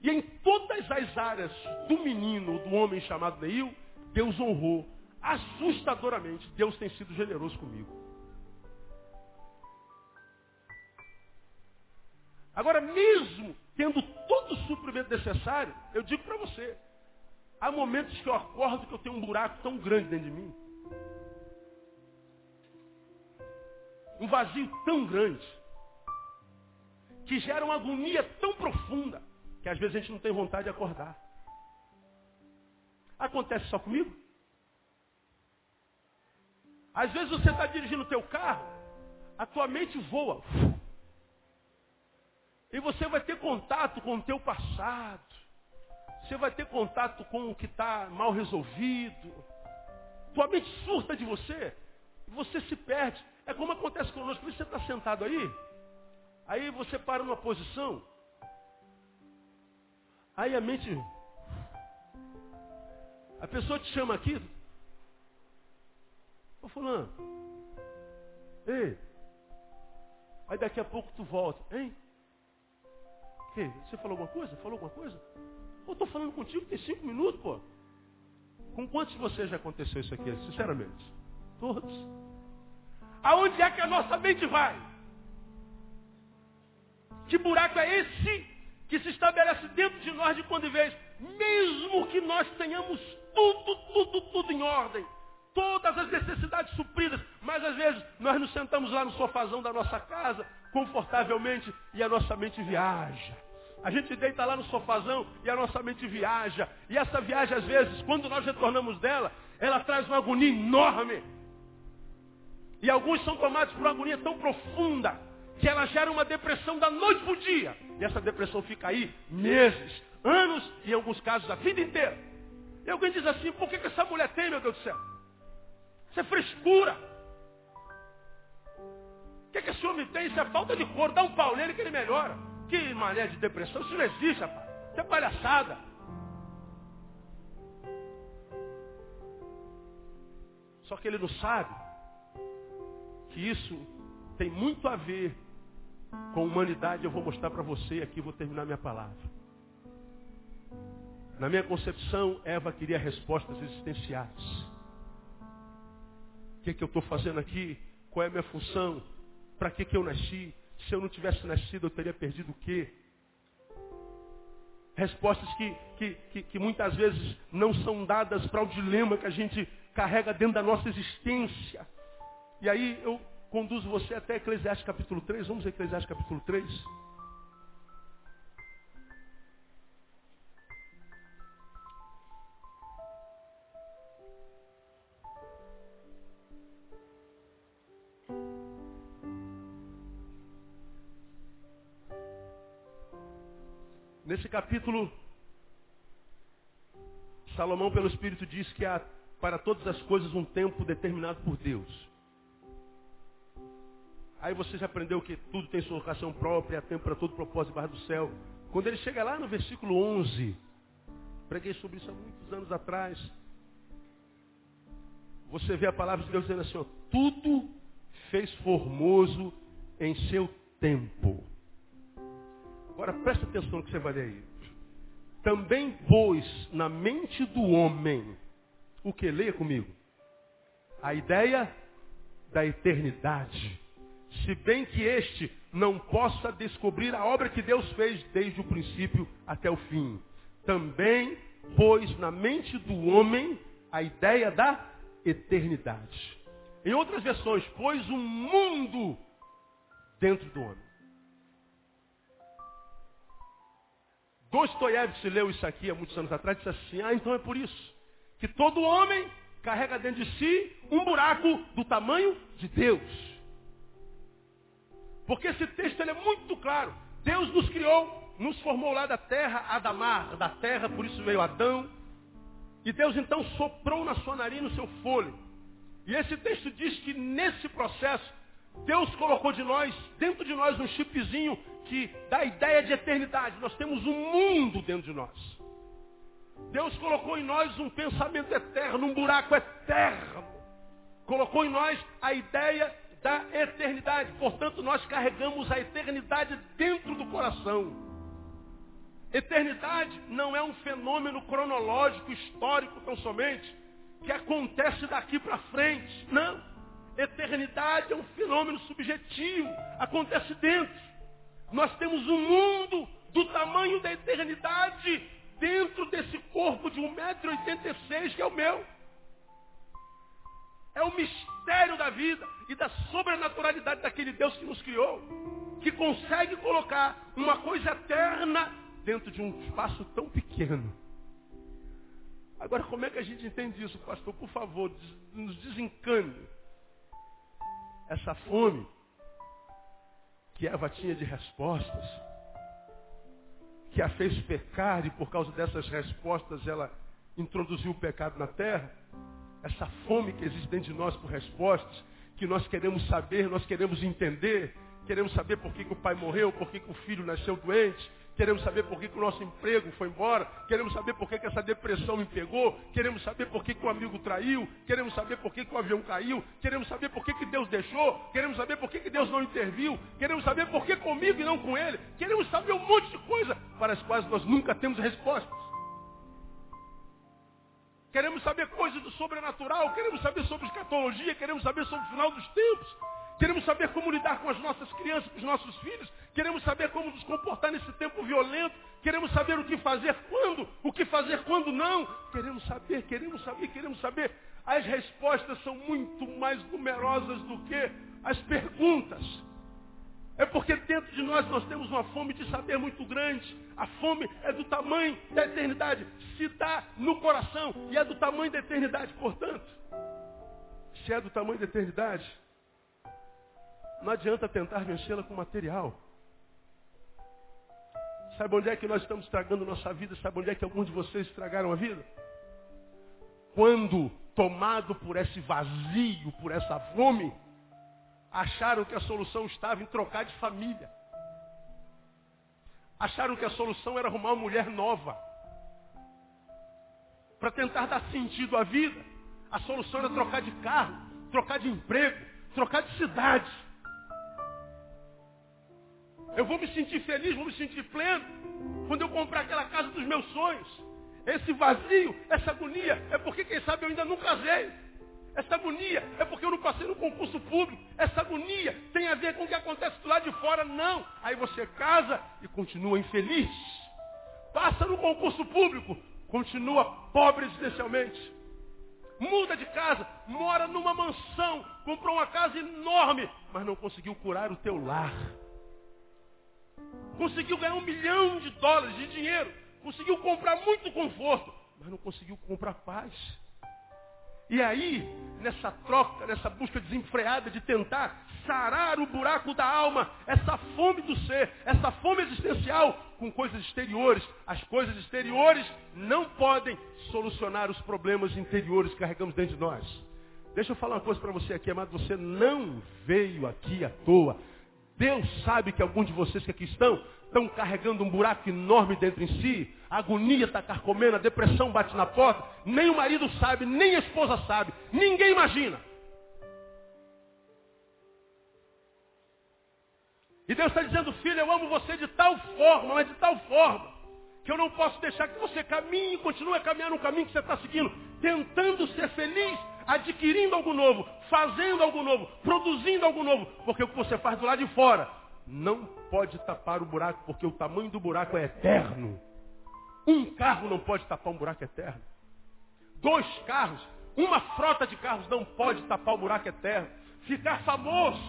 E em todas as áreas do menino, do homem chamado Neil, Deus honrou. Assustadoramente, Deus tem sido generoso comigo. Agora, mesmo tendo todo o suprimento necessário, eu digo para você, há momentos que eu acordo que eu tenho um buraco tão grande dentro de mim. Um vazio tão grande. Que gera uma agonia tão profunda. Que às vezes a gente não tem vontade de acordar. Acontece só comigo? Às vezes você está dirigindo o teu carro, a tua mente voa. E você vai ter contato com o teu passado. Você vai ter contato com o que está mal resolvido. Tua mente surta de você. E você se perde. É como acontece conosco. Por isso você está sentado aí. Aí você para numa posição. Aí a mente. A pessoa te chama aqui. Ô fulano. Ei. Aí daqui a pouco tu volta. Hein? Que? Você falou alguma coisa? Falou alguma coisa? Eu estou falando contigo tem cinco minutos, pô. Com quantos de vocês já aconteceu isso aqui, sinceramente? Todos. Aonde é que a nossa mente vai? Que buraco é esse que se estabelece dentro de nós de quando em vez? Mesmo que nós tenhamos tudo, tudo, tudo em ordem, todas as necessidades supridas, mas às vezes nós nos sentamos lá no sofazão da nossa casa, confortavelmente, e a nossa mente viaja. A gente deita lá no sofazão e a nossa mente viaja. E essa viagem, às vezes, quando nós retornamos dela, ela traz uma agonia enorme. E alguns são tomados por uma agonia tão profunda que ela gera uma depressão da noite para o dia. E essa depressão fica aí meses, anos e em alguns casos a vida inteira. E alguém diz assim, por que, que essa mulher tem, meu Deus do céu? Isso é frescura. O que, que esse homem tem? Isso é falta de cor. Dá um pau nele que ele melhora. Que mané de depressão? Isso não existe, rapaz. Isso é palhaçada. Só que ele não sabe que isso tem muito a ver com humanidade. Eu vou mostrar para você aqui vou terminar minha palavra. Na minha concepção, Eva queria respostas existenciais. O que, é que eu estou fazendo aqui? Qual é a minha função? Para que, que eu nasci? Se eu não tivesse nascido, eu teria perdido o quê? Respostas que, que, que, que muitas vezes não são dadas para o dilema que a gente carrega dentro da nossa existência. E aí eu conduzo você até Eclesiastes capítulo 3. Vamos a Eclesiastes capítulo 3. Nesse capítulo, Salomão, pelo Espírito, diz que há para todas as coisas um tempo determinado por Deus. Aí você já aprendeu que tudo tem sua locação própria, tempo para todo propósito debaixo do céu. Quando ele chega lá no versículo 11, preguei sobre isso há muitos anos atrás. Você vê a palavra de Deus dizendo assim, ó, tudo fez formoso em seu tempo. Agora presta atenção no que você vai ler aí. Também pôs na mente do homem, o que? Leia comigo. A ideia da eternidade. Se bem que este não possa descobrir a obra que Deus fez desde o princípio até o fim. Também pôs na mente do homem a ideia da eternidade. Em outras versões, pôs um mundo dentro do homem. Dostoiévski leu isso aqui há muitos anos atrás e disse assim, ah, então é por isso que todo homem carrega dentro de si um buraco do tamanho de Deus. Porque esse texto é muito claro. Deus nos criou, nos formou lá da terra, Adamar, da terra, por isso veio Adão. E Deus então soprou na sua narina o seu fôlego. E esse texto diz que nesse processo, Deus colocou de nós, dentro de nós, um chipzinho que dá a ideia de eternidade. Nós temos um mundo dentro de nós. Deus colocou em nós um pensamento eterno, um buraco eterno. Colocou em nós a ideia da eternidade. Portanto, nós carregamos a eternidade dentro do coração. Eternidade não é um fenômeno cronológico, histórico tão somente, que acontece daqui para frente. Não. Eternidade é um fenômeno subjetivo, acontece dentro. Nós temos um mundo do tamanho da eternidade dentro desse corpo de 1,86m que é o meu. É o mistério da vida e da sobrenaturalidade daquele Deus que nos criou, que consegue colocar uma coisa eterna dentro de um espaço tão pequeno. Agora, como é que a gente entende isso, pastor? Por favor, nos desencane essa fome que Eva tinha de respostas, que a fez pecar e por causa dessas respostas ela introduziu o pecado na terra. Essa fome que existe dentro de nós por respostas, que nós queremos saber, nós queremos entender, queremos saber por que, que o pai morreu, por que, que o filho nasceu doente, Queremos saber por que, que o nosso emprego foi embora. Queremos saber por que, que essa depressão me pegou. Queremos saber por que, que o amigo traiu. Queremos saber por que, que o avião caiu. Queremos saber por que, que Deus deixou. Queremos saber por que, que Deus não interviu. Queremos saber por que comigo e não com ele. Queremos saber um monte de coisa para as quais nós nunca temos respostas. Queremos saber coisas do sobrenatural. Queremos saber sobre escatologia. Queremos saber sobre o final dos tempos. Queremos saber como lidar com as nossas crianças, com os nossos filhos. Queremos saber como nos comportar nesse tempo violento. Queremos saber o que fazer quando, o que fazer quando não. Queremos saber, queremos saber, queremos saber. As respostas são muito mais numerosas do que as perguntas. É porque dentro de nós nós temos uma fome de saber muito grande. A fome é do tamanho da eternidade. Se dá no coração e é do tamanho da eternidade. Portanto, se é do tamanho da eternidade, não adianta tentar vencê-la com material. Sabe onde é que nós estamos estragando nossa vida? Sabe onde é que alguns de vocês estragaram a vida? Quando, tomado por esse vazio, por essa fome, acharam que a solução estava em trocar de família. Acharam que a solução era arrumar uma mulher nova. Para tentar dar sentido à vida. A solução era trocar de carro, trocar de emprego, trocar de cidade. Eu vou me sentir feliz, vou me sentir pleno quando eu comprar aquela casa dos meus sonhos. Esse vazio, essa agonia, é porque, quem sabe, eu ainda não casei. Essa agonia é porque eu não passei no concurso público. Essa agonia tem a ver com o que acontece do lado de fora. Não. Aí você casa e continua infeliz. Passa no concurso público, continua pobre existencialmente. Muda de casa, mora numa mansão, comprou uma casa enorme, mas não conseguiu curar o teu lar. Conseguiu ganhar um milhão de dólares de dinheiro, conseguiu comprar muito conforto, mas não conseguiu comprar paz. E aí, nessa troca, nessa busca desenfreada de tentar sarar o buraco da alma, essa fome do ser, essa fome existencial com coisas exteriores. As coisas exteriores não podem solucionar os problemas interiores que carregamos dentro de nós. Deixa eu falar uma coisa para você aqui, amado. Você não veio aqui à toa. Deus sabe que alguns de vocês que aqui estão estão carregando um buraco enorme dentro em si, a agonia está carcomendo, a depressão bate na porta, nem o marido sabe, nem a esposa sabe, ninguém imagina. E Deus está dizendo, filho, eu amo você de tal forma, mas de tal forma, que eu não posso deixar que você caminhe continue a caminhar no caminho que você está seguindo, tentando ser feliz, adquirindo algo novo, fazendo algo novo, produzindo algo novo, porque o que você faz do lado de fora não pode tapar o buraco, porque o tamanho do buraco é eterno. Um carro não pode tapar um buraco eterno. Dois carros, uma frota de carros não pode tapar o buraco eterno. Ficar famoso,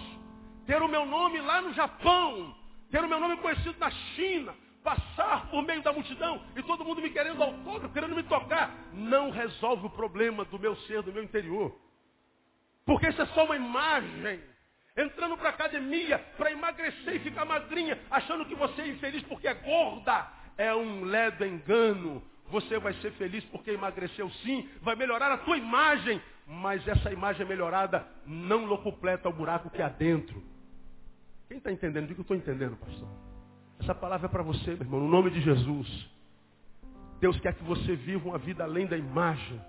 ter o meu nome lá no Japão, ter o meu nome conhecido na China, passar por meio da multidão e todo mundo me querendo autógrafo, querendo me tocar, não resolve o problema do meu ser, do meu interior. Porque isso é só uma imagem entrando para a academia para emagrecer e ficar magrinha, achando que você é infeliz porque é gorda, é um ledo engano. Você vai ser feliz porque emagreceu sim, vai melhorar a tua imagem, mas essa imagem melhorada não lo completa o buraco que há dentro. Quem está entendendo? Diga que eu estou entendendo, pastor. Essa palavra é para você, meu irmão, no nome de Jesus. Deus quer que você viva uma vida além da imagem.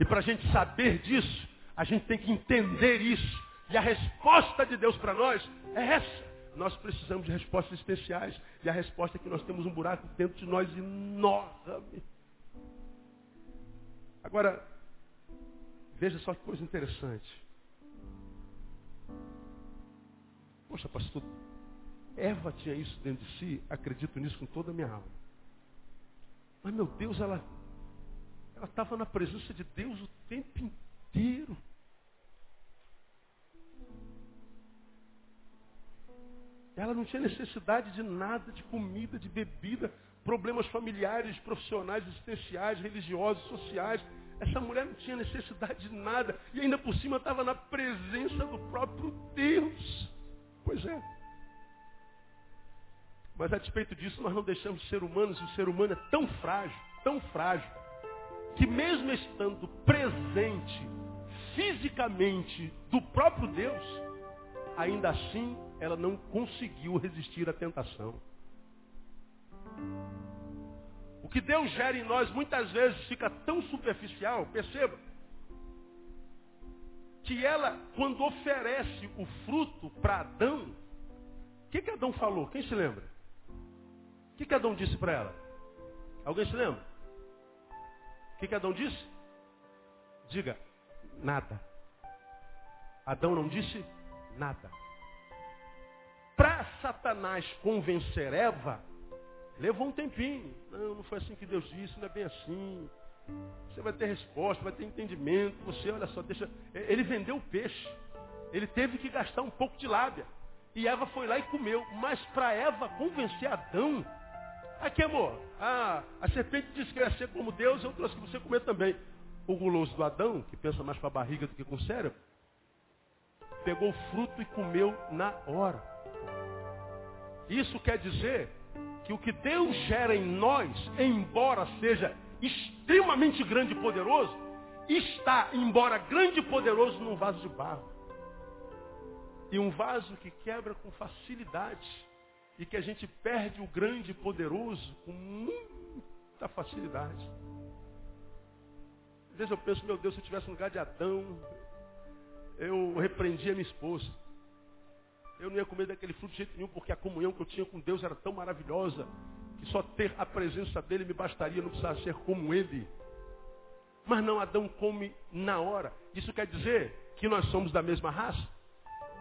E para a gente saber disso, a gente tem que entender isso. E a resposta de Deus para nós é essa. Nós precisamos de respostas especiais. E a resposta é que nós temos um buraco dentro de nós enorme. Agora, veja só que coisa interessante. Poxa, pastor, Eva tinha isso dentro de si, acredito nisso com toda a minha alma. Mas, meu Deus, ela ela estava na presença de Deus o tempo inteiro. Ela não tinha necessidade de nada, de comida, de bebida, problemas familiares, profissionais, existenciais, religiosos, sociais. Essa mulher não tinha necessidade de nada. E ainda por cima estava na presença do próprio Deus. Pois é. Mas a despeito disso, nós não deixamos de ser humanos, e o ser humano é tão frágil, tão frágil, que mesmo estando presente fisicamente do próprio Deus, ainda assim ela não conseguiu resistir à tentação. O que Deus gera em nós muitas vezes fica tão superficial, perceba, que ela, quando oferece o fruto para Adão, o que, que Adão falou? Quem se lembra? O que, que Adão disse para ela? Alguém se lembra? O que, que Adão disse? Diga, nada. Adão não disse Nada. Para Satanás convencer Eva, levou um tempinho. Não, não foi assim que Deus disse, não é bem assim. Você vai ter resposta, vai ter entendimento. Você, olha só, deixa. Ele vendeu o peixe. Ele teve que gastar um pouco de lábia. E Eva foi lá e comeu. Mas para Eva convencer Adão. Aqui, amor, a, a serpente disse que ia ser como Deus, eu trouxe que você comer também. O guloso do Adão, que pensa mais com a barriga do que com o cérebro, pegou o fruto e comeu na hora. Isso quer dizer que o que Deus gera em nós, embora seja extremamente grande e poderoso, está, embora grande e poderoso, num vaso de barro. E um vaso que quebra com facilidade. E que a gente perde o grande e poderoso com muita facilidade. Às vezes eu penso, meu Deus, se eu estivesse no lugar de Adão, eu repreendia minha esposa. Eu não ia comer daquele fruto de jeito nenhum, porque a comunhão que eu tinha com Deus era tão maravilhosa que só ter a presença dele me bastaria, não precisava ser como ele. Mas não, Adão come na hora. Isso quer dizer que nós somos da mesma raça?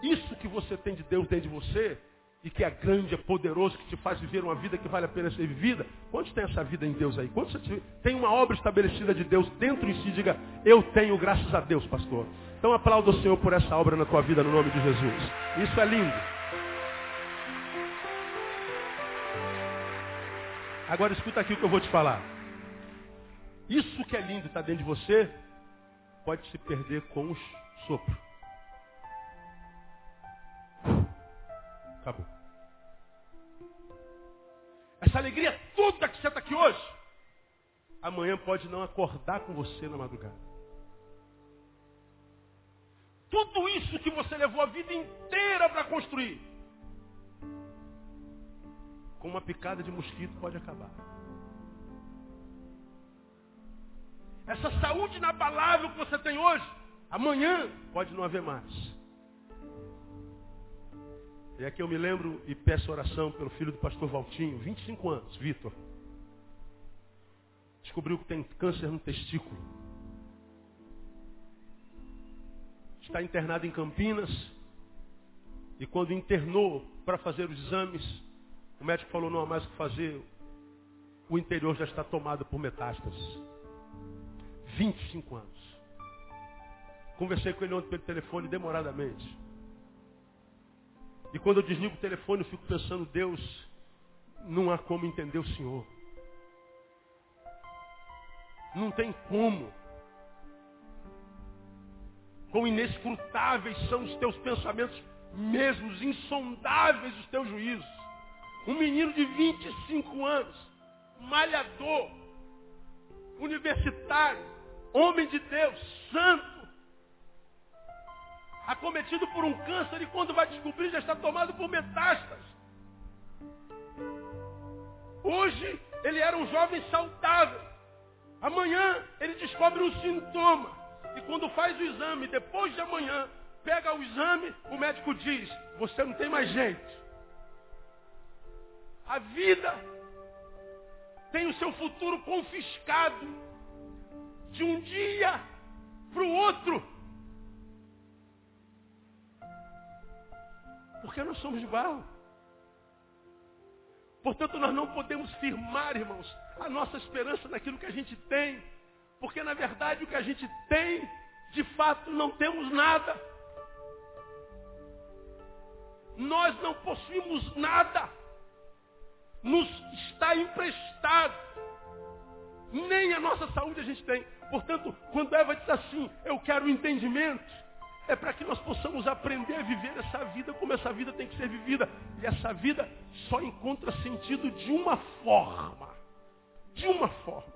Isso que você tem de Deus dentro de você, e que é grande, é poderoso, que te faz viver uma vida que vale a pena ser vivida. Quantos tem essa vida em Deus aí? Quantos tem uma obra estabelecida de Deus dentro em si? Diga, eu tenho graças a Deus, pastor. Então aplauda o Senhor por essa obra na tua vida, no nome de Jesus. Isso é lindo. Agora escuta aqui o que eu vou te falar. Isso que é lindo está dentro de você, pode se perder com o sopro. Acabou. Essa alegria toda que você está aqui hoje, amanhã pode não acordar com você na madrugada. Tudo isso que você levou a vida inteira para construir, com uma picada de mosquito pode acabar. Essa saúde inabalável que você tem hoje, amanhã pode não haver mais. E aqui eu me lembro e peço oração pelo filho do pastor Valtinho, 25 anos, Vitor. Descobriu que tem câncer no testículo. Está internado em Campinas. E quando internou para fazer os exames, o médico falou, não há mais o que fazer. O interior já está tomado por metástases. 25 anos. Conversei com ele ontem pelo telefone demoradamente. E quando eu desligo o telefone, eu fico pensando, Deus, não há como entender o Senhor. Não tem como. Quão inescrutáveis são os teus pensamentos mesmos, insondáveis os teus juízos. Um menino de 25 anos, malhador, universitário, homem de Deus, santo, acometido por um câncer e quando vai descobrir já está tomado por metástases. Hoje ele era um jovem saudável. Amanhã ele descobre um sintoma. E quando faz o exame, depois de amanhã, pega o exame, o médico diz, você não tem mais jeito. A vida tem o seu futuro confiscado de um dia para o outro. Porque nós somos de barro. Portanto, nós não podemos firmar, irmãos, a nossa esperança naquilo que a gente tem. Porque, na verdade, o que a gente tem, de fato, não temos nada. Nós não possuímos nada nos está emprestado. Nem a nossa saúde a gente tem. Portanto, quando Eva diz assim, eu quero entendimento, é para que nós possamos aprender a viver essa vida como essa vida tem que ser vivida. E essa vida só encontra sentido de uma forma. De uma forma.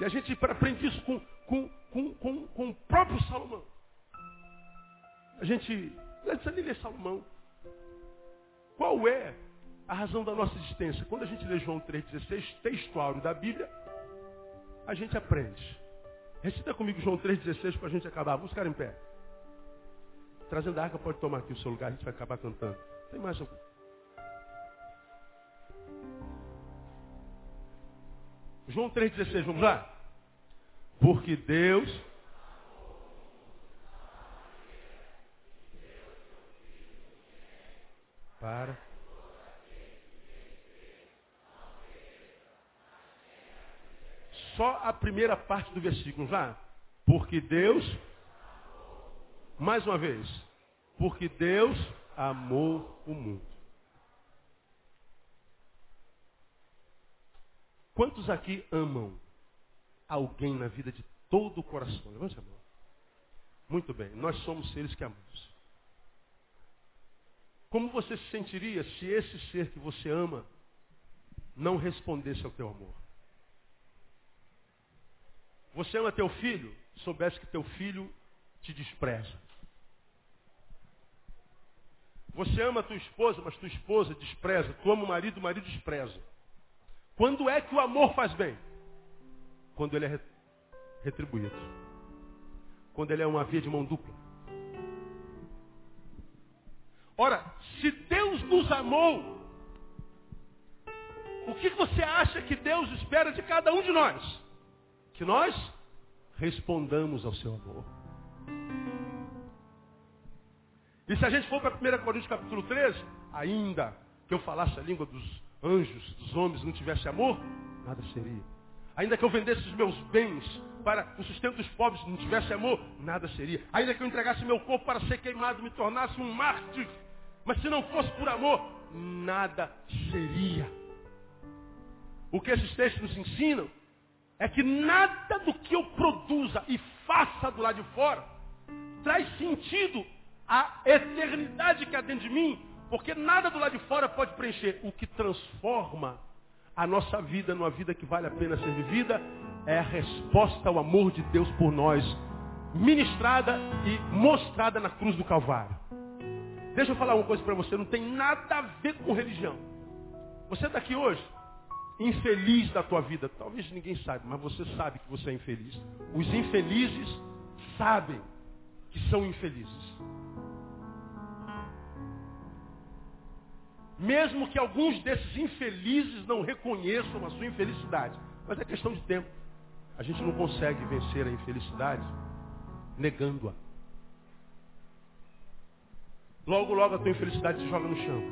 E a gente aprende isso com, com, com, com, com o próprio Salomão. A gente, precisa nem ler Salomão. Qual é a razão da nossa existência. Quando a gente lê João 3,16, textual da Bíblia, a gente aprende. Recita comigo João 3,16 para a gente acabar. Vamos ficar em pé. Trazendo a arca, pode tomar aqui o seu lugar, a gente vai acabar cantando. Tem mais algum? João 3,16, vamos lá? Porque Deus para. Só a primeira parte do versículo, já. Porque Deus, mais uma vez, porque Deus amou o mundo. Quantos aqui amam alguém na vida de todo o coração? Levante a mão. Muito bem, nós somos seres que amamos. Como você se sentiria se esse ser que você ama não respondesse ao teu amor? Você ama teu filho, soubesse que teu filho te despreza. Você ama tua esposa, mas tua esposa despreza. Tu ama o marido, o marido despreza. Quando é que o amor faz bem? Quando ele é retribuído. Quando ele é uma via de mão dupla. Ora, se Deus nos amou, o que você acha que Deus espera de cada um de nós? Que nós respondamos ao seu amor. E se a gente for para 1 Coríntios capítulo 13, ainda que eu falasse a língua dos anjos, dos homens, não tivesse amor, nada seria. Ainda que eu vendesse os meus bens para o sustento dos pobres, não tivesse amor, nada seria. Ainda que eu entregasse meu corpo para ser queimado, me tornasse um mártir, mas se não fosse por amor, nada seria. O que esses textos nos ensinam é que nada do que eu produza e faça do lado de fora traz sentido a eternidade que há dentro de mim, porque nada do lado de fora pode preencher. O que transforma a nossa vida numa vida que vale a pena ser vivida é a resposta ao amor de Deus por nós, ministrada e mostrada na cruz do Calvário. Deixa eu falar uma coisa para você, não tem nada a ver com religião. Você está aqui hoje, infeliz da tua vida. Talvez ninguém saiba, mas você sabe que você é infeliz. Os infelizes sabem que são infelizes. Mesmo que alguns desses infelizes não reconheçam a sua infelicidade. Mas é questão de tempo. A gente não consegue vencer a infelicidade negando-a. Logo, logo a tua infelicidade se joga no chão.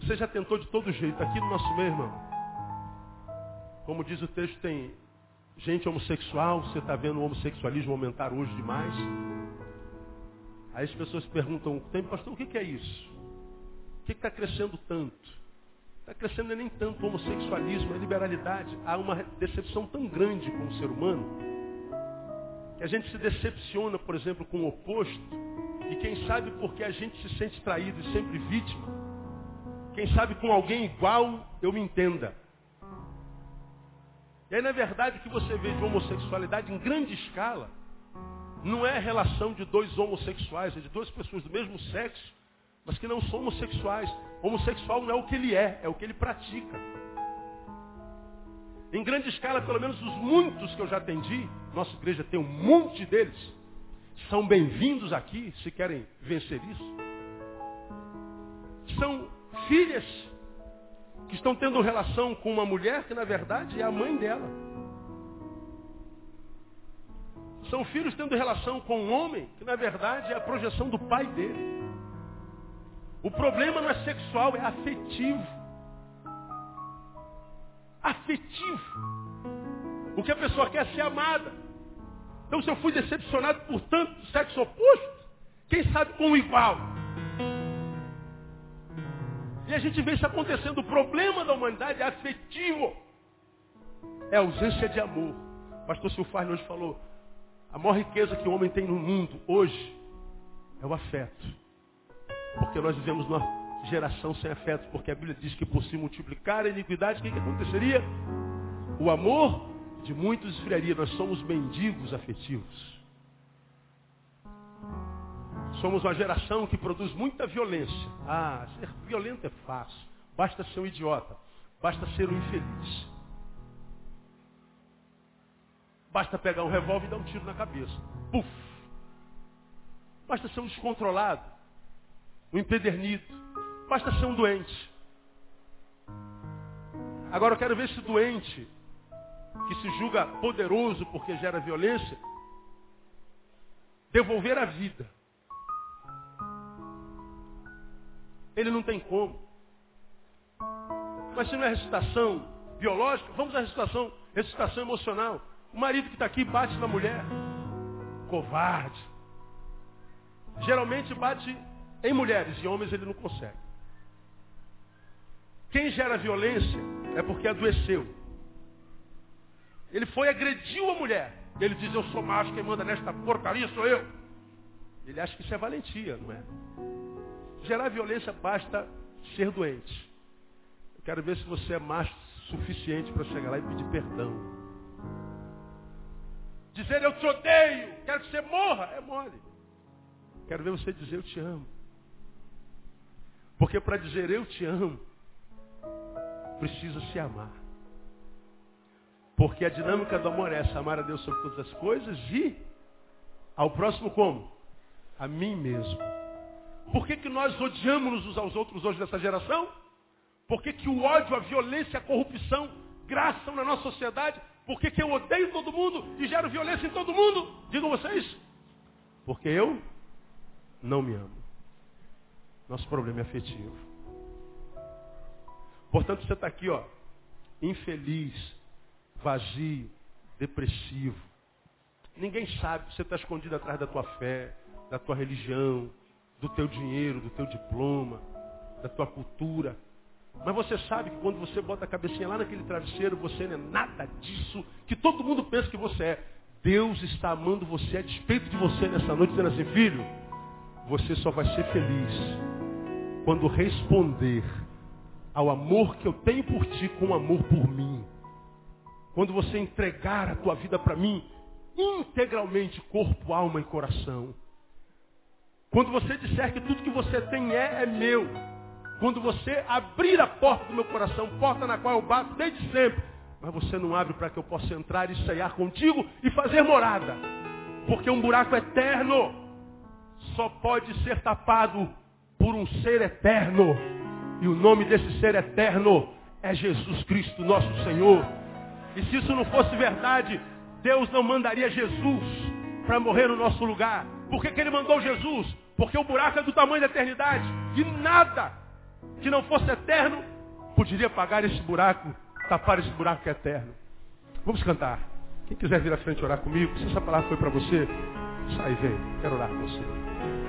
Você já tentou de todo jeito. Aqui no nosso meio, irmão. Como diz o texto, tem gente homossexual. Você está vendo o homossexualismo aumentar hoje demais. Aí as pessoas perguntam, tem pastor, o que é isso? Que está crescendo tanto? Está crescendo nem tanto o homossexualismo, a liberalidade. Há uma decepção tão grande com o ser humano que a gente se decepciona, por exemplo, com o oposto. E quem sabe porque a gente se sente traído e sempre vítima. Quem sabe com alguém igual eu me entenda. E aí, na verdade, o que você vê de homossexualidade em grande escala não é a relação de dois homossexuais, é de duas pessoas do mesmo sexo mas que não são homossexuais. Homossexual não é o que ele é, é o que ele pratica. Em grande escala, pelo menos os muitos que eu já atendi, nossa igreja tem um monte deles, são bem-vindos aqui se querem vencer isso. São filhas que estão tendo relação com uma mulher que na verdade é a mãe dela. São filhos tendo relação com um homem que na verdade é a projeção do pai dele. O problema não é sexual, é afetivo. Afetivo. O que a pessoa quer é ser amada. Então se eu fui decepcionado por tanto sexo oposto, quem sabe com o igual? E a gente vê isso acontecendo. O problema da humanidade é afetivo. É ausência de amor. O pastor Silfarne hoje falou, a maior riqueza que o homem tem no mundo hoje é o afeto. Porque nós vivemos numa geração sem afeto, porque a Bíblia diz que por se multiplicar a iniquidade, o que, que aconteceria? O amor de muitos esfriaria. Nós somos mendigos afetivos. Somos uma geração que produz muita violência. Ah, ser violento é fácil. Basta ser um idiota. Basta ser um infeliz. Basta pegar um revólver e dar um tiro na cabeça. Puf! Basta ser um descontrolado um empedernido. Basta ser um doente. Agora eu quero ver esse doente, que se julga poderoso porque gera violência, devolver a vida. ele não tem como. Mas se não é ressuscitação biológica, vamos à ressuscitação, ressuscitação emocional. O marido que está aqui bate na mulher. Covarde. Geralmente bate em mulheres, e homens ele não consegue. Quem gera violência é porque adoeceu. Ele foi agrediu a mulher. Ele diz, eu sou macho, quem manda nesta porcaria sou eu. Ele acha que isso é valentia, não é? Gerar violência basta ser doente. Eu quero ver se você é macho suficiente para chegar lá e pedir perdão. Dizer eu te odeio, quero que você morra, é mole. Quero ver você dizer eu te amo. Porque para dizer eu te amo, precisa se amar. Porque a dinâmica do amor é essa, amar a Deus sobre todas as coisas e ao próximo como? A mim mesmo. Por que, que nós odiamos uns aos outros hoje nessa geração? Por que, que o ódio, a violência, a corrupção graçam na nossa sociedade? Por que, que eu odeio todo mundo e gero violência em todo mundo? Digam vocês. Porque eu não me amo. Nosso problema é afetivo. Portanto, você está aqui, ó, infeliz, vazio, depressivo. Ninguém sabe, você está escondido atrás da tua fé, da tua religião, do teu dinheiro, do teu diploma, da tua cultura. Mas você sabe que quando você bota a cabecinha lá naquele travesseiro, você não é nada disso que todo mundo pensa que você é. Deus está amando você a despeito de você nessa noite, dizendo assim, filho, você só vai ser feliz quando responder ao amor que eu tenho por ti com amor por mim. Quando você entregar a tua vida para mim integralmente, corpo, alma e coração. Quando você disser que tudo que você tem é, é meu. Quando você abrir a porta do meu coração, porta na qual eu bato desde sempre, mas você não abre para que eu possa entrar e ceiar contigo e fazer morada. Porque um buraco eterno só pode ser tapado por um ser eterno. E o nome desse ser eterno é Jesus Cristo, nosso Senhor. E se isso não fosse verdade, Deus não mandaria Jesus para morrer no nosso lugar. Por que, que ele mandou Jesus? Porque o buraco é do tamanho da eternidade. E nada que não fosse eterno poderia pagar esse buraco, tapar esse buraco que é eterno. Vamos cantar. Quem quiser vir à frente orar comigo, se essa palavra foi para você, sai e vem. Quero orar com você.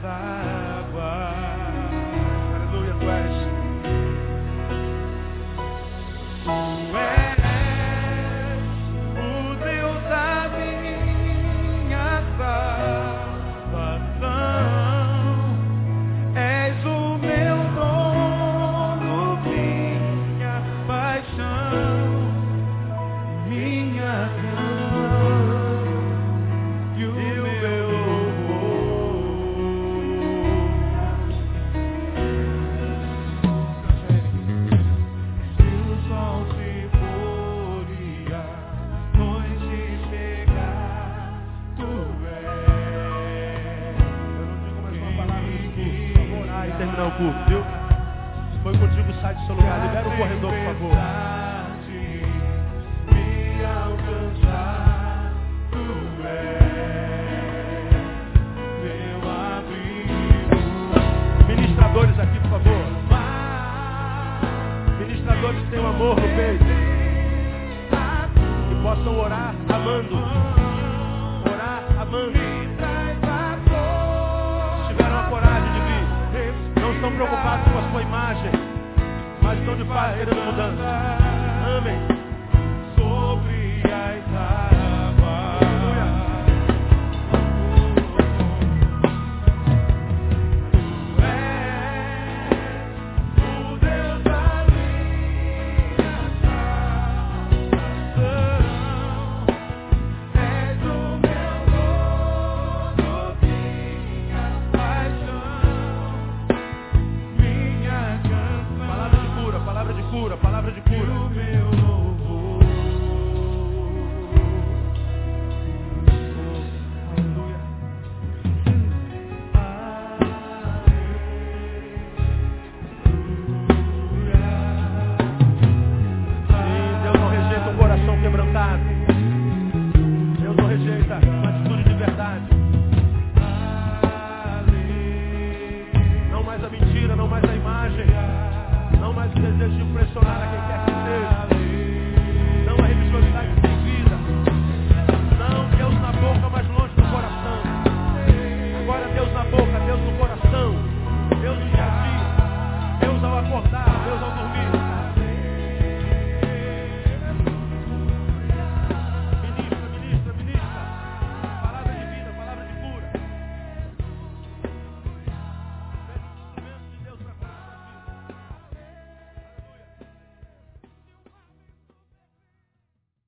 Sobre orar terminar o culto, viu? Se foi contigo, sai do seu lugar, libera o corredor, por favor. Mas estão de fato querendo mudança.